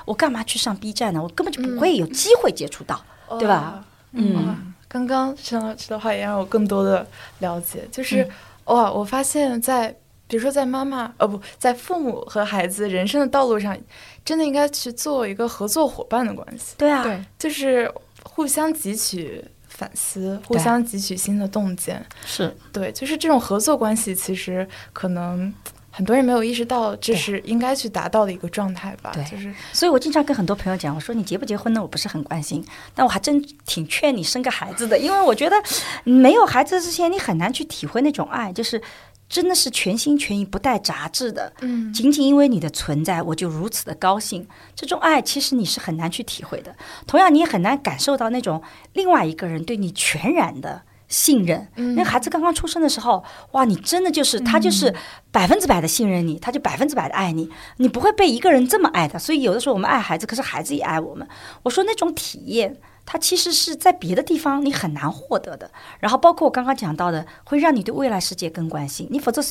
Speaker 1: 我干嘛去上 B 站呢？我根本就不会有机会接触到，对吧？
Speaker 2: 嗯，刚刚陈老师的话也让我更多的了解，就是哇，我发现，在比如说在妈妈呃不在父母和孩子人生的道路上，真的应该去做一个合作伙伴的关系。
Speaker 1: 对啊，
Speaker 2: 对，就是互相汲取反思，互相汲取新的洞见。
Speaker 1: 是
Speaker 2: 对，就是这种合作关系，其实可能。很多人没有意识到这是应该去达到的一个状态吧？
Speaker 1: 对，
Speaker 2: 就是，
Speaker 1: 所以我经常跟很多朋友讲，我说你结不结婚呢？我不是很关心，但我还真挺劝你生个孩子的，因为我觉得没有孩子之前，你很难去体会那种爱，就是真的是全心全意、不带杂质的。嗯，仅仅因为你的存在，我就如此的高兴。这种爱其实你是很难去体会的，同样你也很难感受到那种另外一个人对你全然的。信任，那孩子刚刚出生的时候，哇，你真的就是他就是百分之百的信任你，他就百分之百的爱你，你不会被一个人这么爱的。所以有的时候我们爱孩子，可是孩子也爱我们。我说那种体验，它其实是在别的地方你很难获得的。然后包括我刚刚讲到的，会让你对未来世界更关心。你否则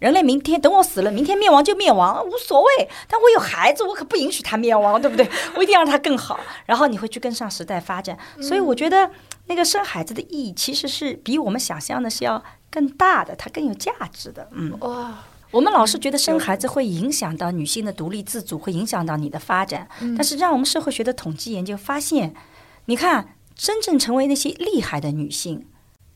Speaker 1: 人类明天等我死了，明天灭亡就灭亡，无所谓。但我有孩子，我可不允许他灭亡，对不对？我一定要让他更好。然后你会去跟上时代发展。所以我觉得。那个生孩子的意义其实是比我们想象的是要更大的，它更有价值的。嗯，哇，我们老是觉得生孩子会影响到女性的独立自主，会影响到你的发展。但是，让我们社会学的统计研究发现，你看，真正成为那些厉害的女性，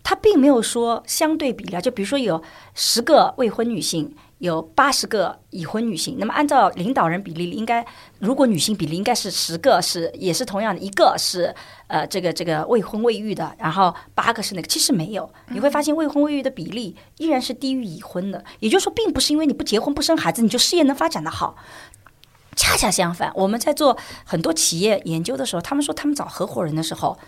Speaker 1: 她并没有说相对比例，就比如说有十个未婚女性。有八十个已婚女性，那么按照领导人比例，应该如果女性比例应该是十个，是也是同样的，一个是呃这个这个未婚未育的，然后八个是那个，其实没有，你会发现未婚未育的比例依然是低于已婚的，也就是说，并不是因为你不结婚不生孩子，你就事业能发展的好，恰恰相反，我们在做很多企业研究的时候，他们说他们找合伙人的时候。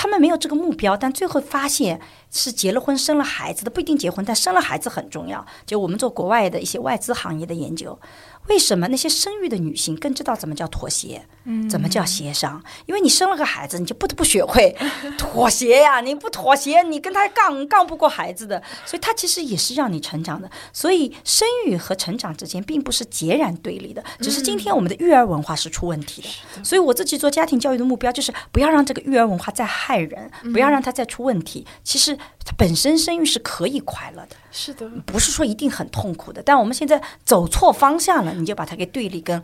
Speaker 1: 他们没有这个目标，但最后发现是结了婚、生了孩子的不一定结婚，但生了孩子很重要。就我们做国外的一些外资行业的研究。为什么那些生育的女性更知道怎么叫妥协，怎么叫协商？因为你生了个孩子，你就不得不学会 妥协呀！你不妥协，你跟他杠杠不过孩子的。所以，他其实也是让你成长的。所以，生育和成长之间并不是截然对立的，只是今天我们的育儿文化是出问题的。所以，我自己做家庭教育的目标就是不要让这个育儿文化再害人，不要让它再出问题。其实，它本身生育是可以快乐的。
Speaker 2: 是的，
Speaker 1: 不是说一定很痛苦的，但我们现在走错方向了，你就把它给对立跟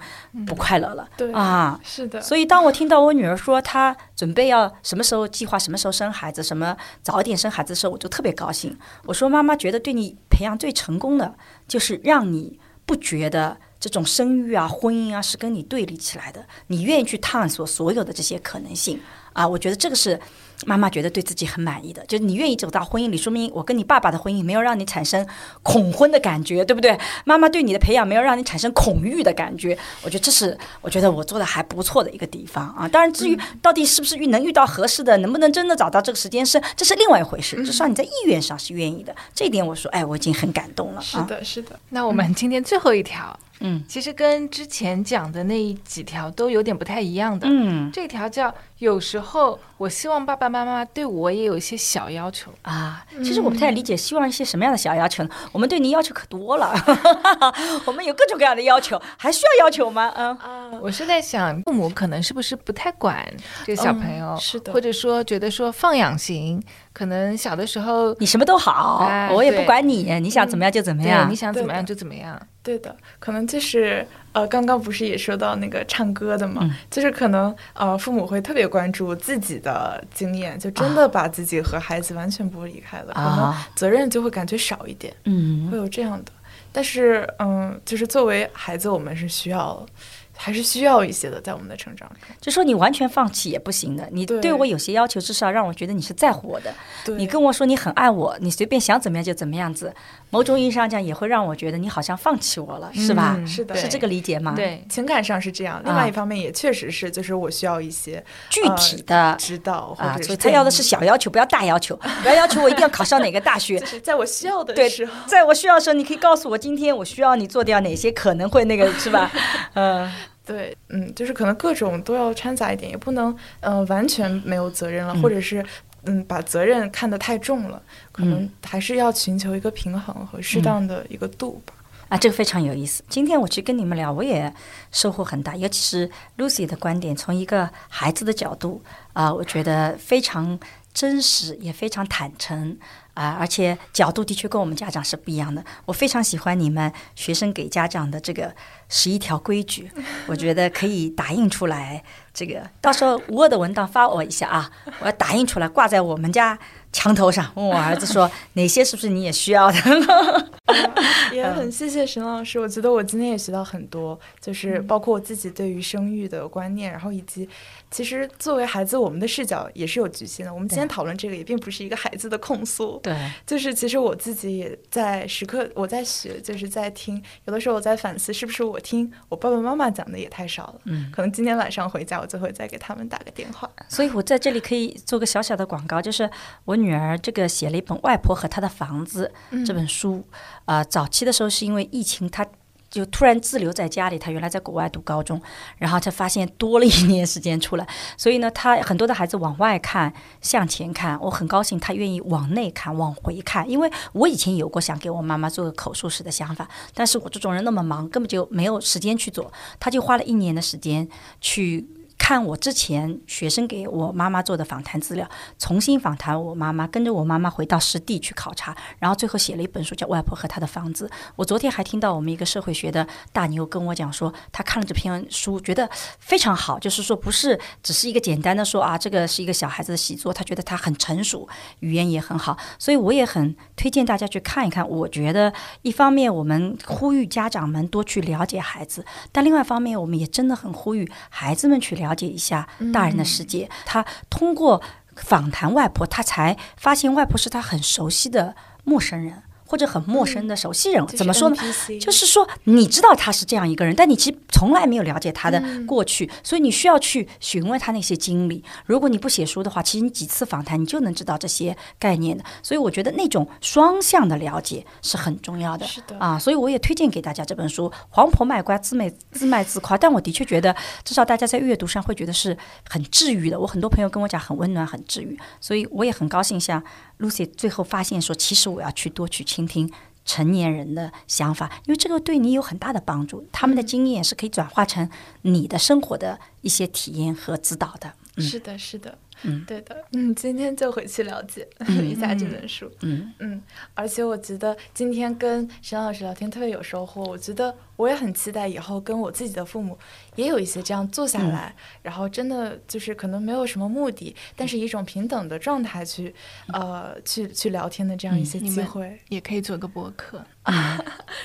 Speaker 1: 不快乐了。
Speaker 2: 对
Speaker 1: 啊，
Speaker 2: 是的。
Speaker 1: 所以当我听到我女儿说她准备要什么时候计划什么时候生孩子，什么早点生孩子的时候，我就特别高兴。我说妈妈觉得对你培养最成功的，就是让你不觉得这种生育啊、婚姻啊是跟你对立起来的，你愿意去探索所有的这些可能性啊，我觉得这个是。妈妈觉得对自己很满意的，就是你愿意走到婚姻里，说明我跟你爸爸的婚姻没有让你产生恐婚的感觉，对不对？妈妈对你的培养没有让你产生恐育的感觉，我觉得这是我觉得我做的还不错的一个地方啊。当然，至于到底是不是遇能遇到合适的，能不能真的找到这个时间是，这是另外一回事。至少你在意愿上是愿意的，这一点我说，哎，我已经很感动了。
Speaker 2: 是的，是的。
Speaker 3: 那我们今天最后一条。
Speaker 1: 嗯，
Speaker 3: 其实跟之前讲的那几条都有点不太一样的。
Speaker 1: 嗯，
Speaker 3: 这条叫有时候我希望爸爸妈妈对我也有一些小要求
Speaker 1: 啊。其实我不太理解，希望一些什么样的小要求呢？我们对您要求可多了，我们有各种各样的要求，还需要要求吗？嗯
Speaker 3: 啊，我是在想，父母可能是不是不太管这个小朋友，
Speaker 2: 是的，
Speaker 3: 或者说觉得说放养型，可能小的时候
Speaker 1: 你什么都好，我也不管你，你想怎么样就怎么样，
Speaker 3: 你想怎么样就怎么样。
Speaker 2: 对的，可能就是呃，刚刚不是也说到那个唱歌的嘛，就是可能呃，父母会特别关注自己的经验，就真的把自己和孩子完全剥离开了，可能责任就会感觉少一点，
Speaker 1: 嗯，
Speaker 2: 会有这样的。但是嗯，就是作为孩子，我们是需要。还是需要一些的，在我们的成长里，
Speaker 1: 就说你完全放弃也不行的。你对我有些要求，至少让我觉得你是在乎我的。你跟我说你很爱我，你随便想怎么样就怎么样子。某种意义上讲，也会让我觉得你好像放弃我了，是吧？
Speaker 2: 是的，
Speaker 1: 是这个理解吗？
Speaker 2: 对，情感上是这样。另外一方面，也确实是，就是我需要一些
Speaker 1: 具体的
Speaker 2: 指导啊。
Speaker 1: 所以他要的是小要求，不要大要求，不要要求我一定要考上哪个大学。
Speaker 2: 就是在我需要的时候，
Speaker 1: 在我需要的时候，你可以告诉我，今天我需要你做掉哪些可能会那个，是吧？嗯。
Speaker 2: 对，嗯，就是可能各种都要掺杂一点，也不能，呃，完全没有责任了，或者是，嗯，把责任看得太重了，可能还是要寻求一个平衡和适当的一个度吧。
Speaker 1: 啊，这个非常有意思。今天我去跟你们聊，我也收获很大，尤其是 Lucy 的观点，从一个孩子的角度，啊，我觉得非常真实，也非常坦诚。啊，而且角度的确跟我们家长是不一样的。我非常喜欢你们学生给家长的这个十一条规矩，我觉得可以打印出来。这个到时候 Word 文档发我一下啊，我要打印出来挂在我们家墙头上，问我儿子说哪些是不是你也需要的。
Speaker 2: 也很谢谢沈老师，我觉得我今天也学到很多，就是包括我自己对于生育的观念，然后以及。其实作为孩子，我们的视角也是有局限的。我们今天讨论这个，也并不是一个孩子的控诉。
Speaker 1: 对，
Speaker 2: 就是其实我自己也在时刻我在学，就是在听。有的时候我在反思，是不是我听我爸爸妈妈讲的也太少了？嗯，可能今天晚上回家，我就会再给他们打个电话。
Speaker 1: 所以我在这里可以做个小小的广告，就是我女儿这个写了一本《外婆和她的房子》这本书。啊，早期的时候是因为疫情，她。就突然滞留在家里，他原来在国外读高中，然后他发现多了一年时间出来，所以呢，他很多的孩子往外看，向前看，我很高兴他愿意往内看，往回看，因为我以前有过想给我妈妈做个口述史的想法，但是我这种人那么忙，根本就没有时间去做，他就花了一年的时间去。看我之前学生给我妈妈做的访谈资料，重新访谈我妈妈，跟着我妈妈回到实地去考察，然后最后写了一本书叫《外婆和她的房子》。我昨天还听到我们一个社会学的大牛跟我讲说，他看了这篇书，觉得非常好，就是说不是只是一个简单的说啊，这个是一个小孩子的习作，他觉得他很成熟，语言也很好，所以我也很推荐大家去看一看。我觉得一方面我们呼吁家长们多去了解孩子，但另外一方面我们也真的很呼吁孩子们去了。了解一下大人的世界，他通过访谈外婆，他才发现外婆是他很熟悉的陌生人。或者很陌生的熟悉人，怎么说呢？就是说你知道他是这样一个人，但你其实从来没有了解他的过去，所以你需要去询问他那些经历。如果你不写书的话，其实你几次访谈你就能知道这些概念的。所以我觉得那种双向的了解是很重要的。
Speaker 2: 是的
Speaker 1: 啊，所以我也推荐给大家这本书《黄婆卖瓜自卖自卖自夸》，但我的确觉得至少大家在阅读上会觉得是很治愈的。我很多朋友跟我讲很温暖、很治愈，所以我也很高兴像 Lucy 最后发现说，其实我要去多去倾听成年人的想法，因为这个对你有很大的帮助。他们的经验是可以转化成你的生活的一些体验和指导的。
Speaker 2: 是的，是的，嗯，对的，嗯，今天就回去了解 一下这本书。嗯嗯，而且我觉得今天跟沈老师聊天特别有收获。我觉得我也很期待以后跟我自己的父母也有一些这样坐下来，然后真的就是可能没有什么目的，但是一种平等的状态去呃去去聊天的这样一些机会，
Speaker 3: 也可以做个博客。
Speaker 2: 啊，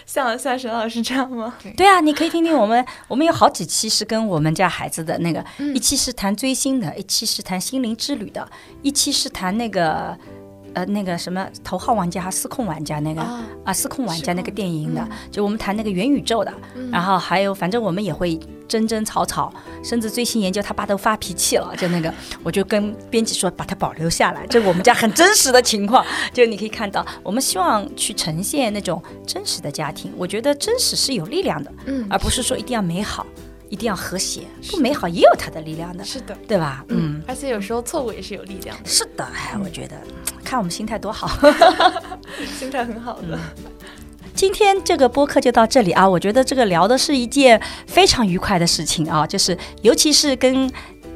Speaker 2: 像像沈老师这样吗？
Speaker 1: 对啊，你可以听听我们，我们有好几期是跟我们家孩子的那个，一期是谈追星的，一期是谈心灵之旅的，一期是谈那个。呃，那个什么头号玩家和失控玩家那个啊，失控玩家那个电影的，就我们谈那个元宇宙的，然后还有，反正我们也会争争吵吵，甚至最新研究他爸都发脾气了，就那个，我就跟编辑说把它保留下来，这我们家很真实的情况，就你可以看到，我们希望去呈现那种真实的家庭，我觉得真实是有力量的，嗯，而不是说一定要美好。一定要和谐，不美好也有它的力量的，
Speaker 2: 是的，
Speaker 1: 对吧？
Speaker 2: 嗯，而且有时候错误也是有力量的。
Speaker 1: 是的，哎，我觉得看我们心态多好，
Speaker 2: 心态很好的。
Speaker 1: 今天这个播客就到这里啊，我觉得这个聊的是一件非常愉快的事情啊，就是尤其是跟。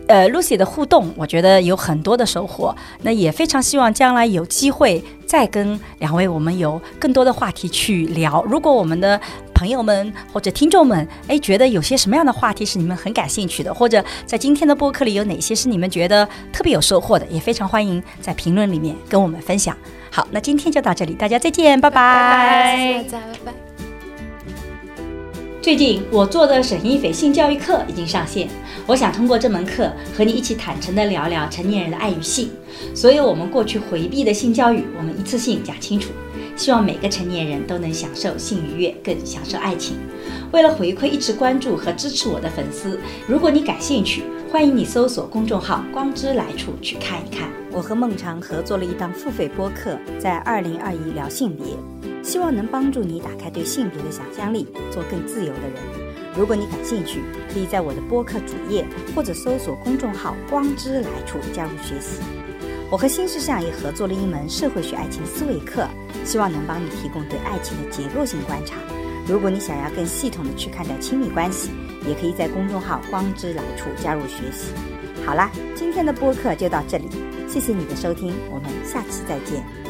Speaker 1: 呃，Lucy 的互动，我觉得有很多的收获。那也非常希望将来有机会再跟两位我们有更多的话题去聊。如果我们的朋友们或者听众们，哎，觉得有些什么样的话题是你们很感兴趣的，或者在今天的播客里有哪些是你们觉得特别有收获的，也非常欢迎在评论里面跟我们分享。好，那今天就到这里，大家再见，拜
Speaker 2: 拜。大家拜拜。
Speaker 1: 最近我做的沈一斐性教育课已经上线。我想通过这门课和你一起坦诚地聊聊成年人的爱与性，所有我们过去回避的性教育，我们一次性讲清楚。希望每个成年人都能享受性愉悦，更享受爱情。为了回馈一直关注和支持我的粉丝，如果你感兴趣，欢迎你搜索公众号“光之来处”去看一看。我和孟尝合作了一档付费播客，在二零二一聊性别，希望能帮助你打开对性别的想象力，做更自由的人。如果你感兴趣，可以在我的播客主页或者搜索公众号“光之来处”加入学习。我和新世相也合作了一门社会学爱情思维课，希望能帮你提供对爱情的结构性观察。如果你想要更系统的去看待亲密关系，也可以在公众号“光之来处”加入学习。好啦，今天的播客就到这里，谢谢你的收听，我们下期再见。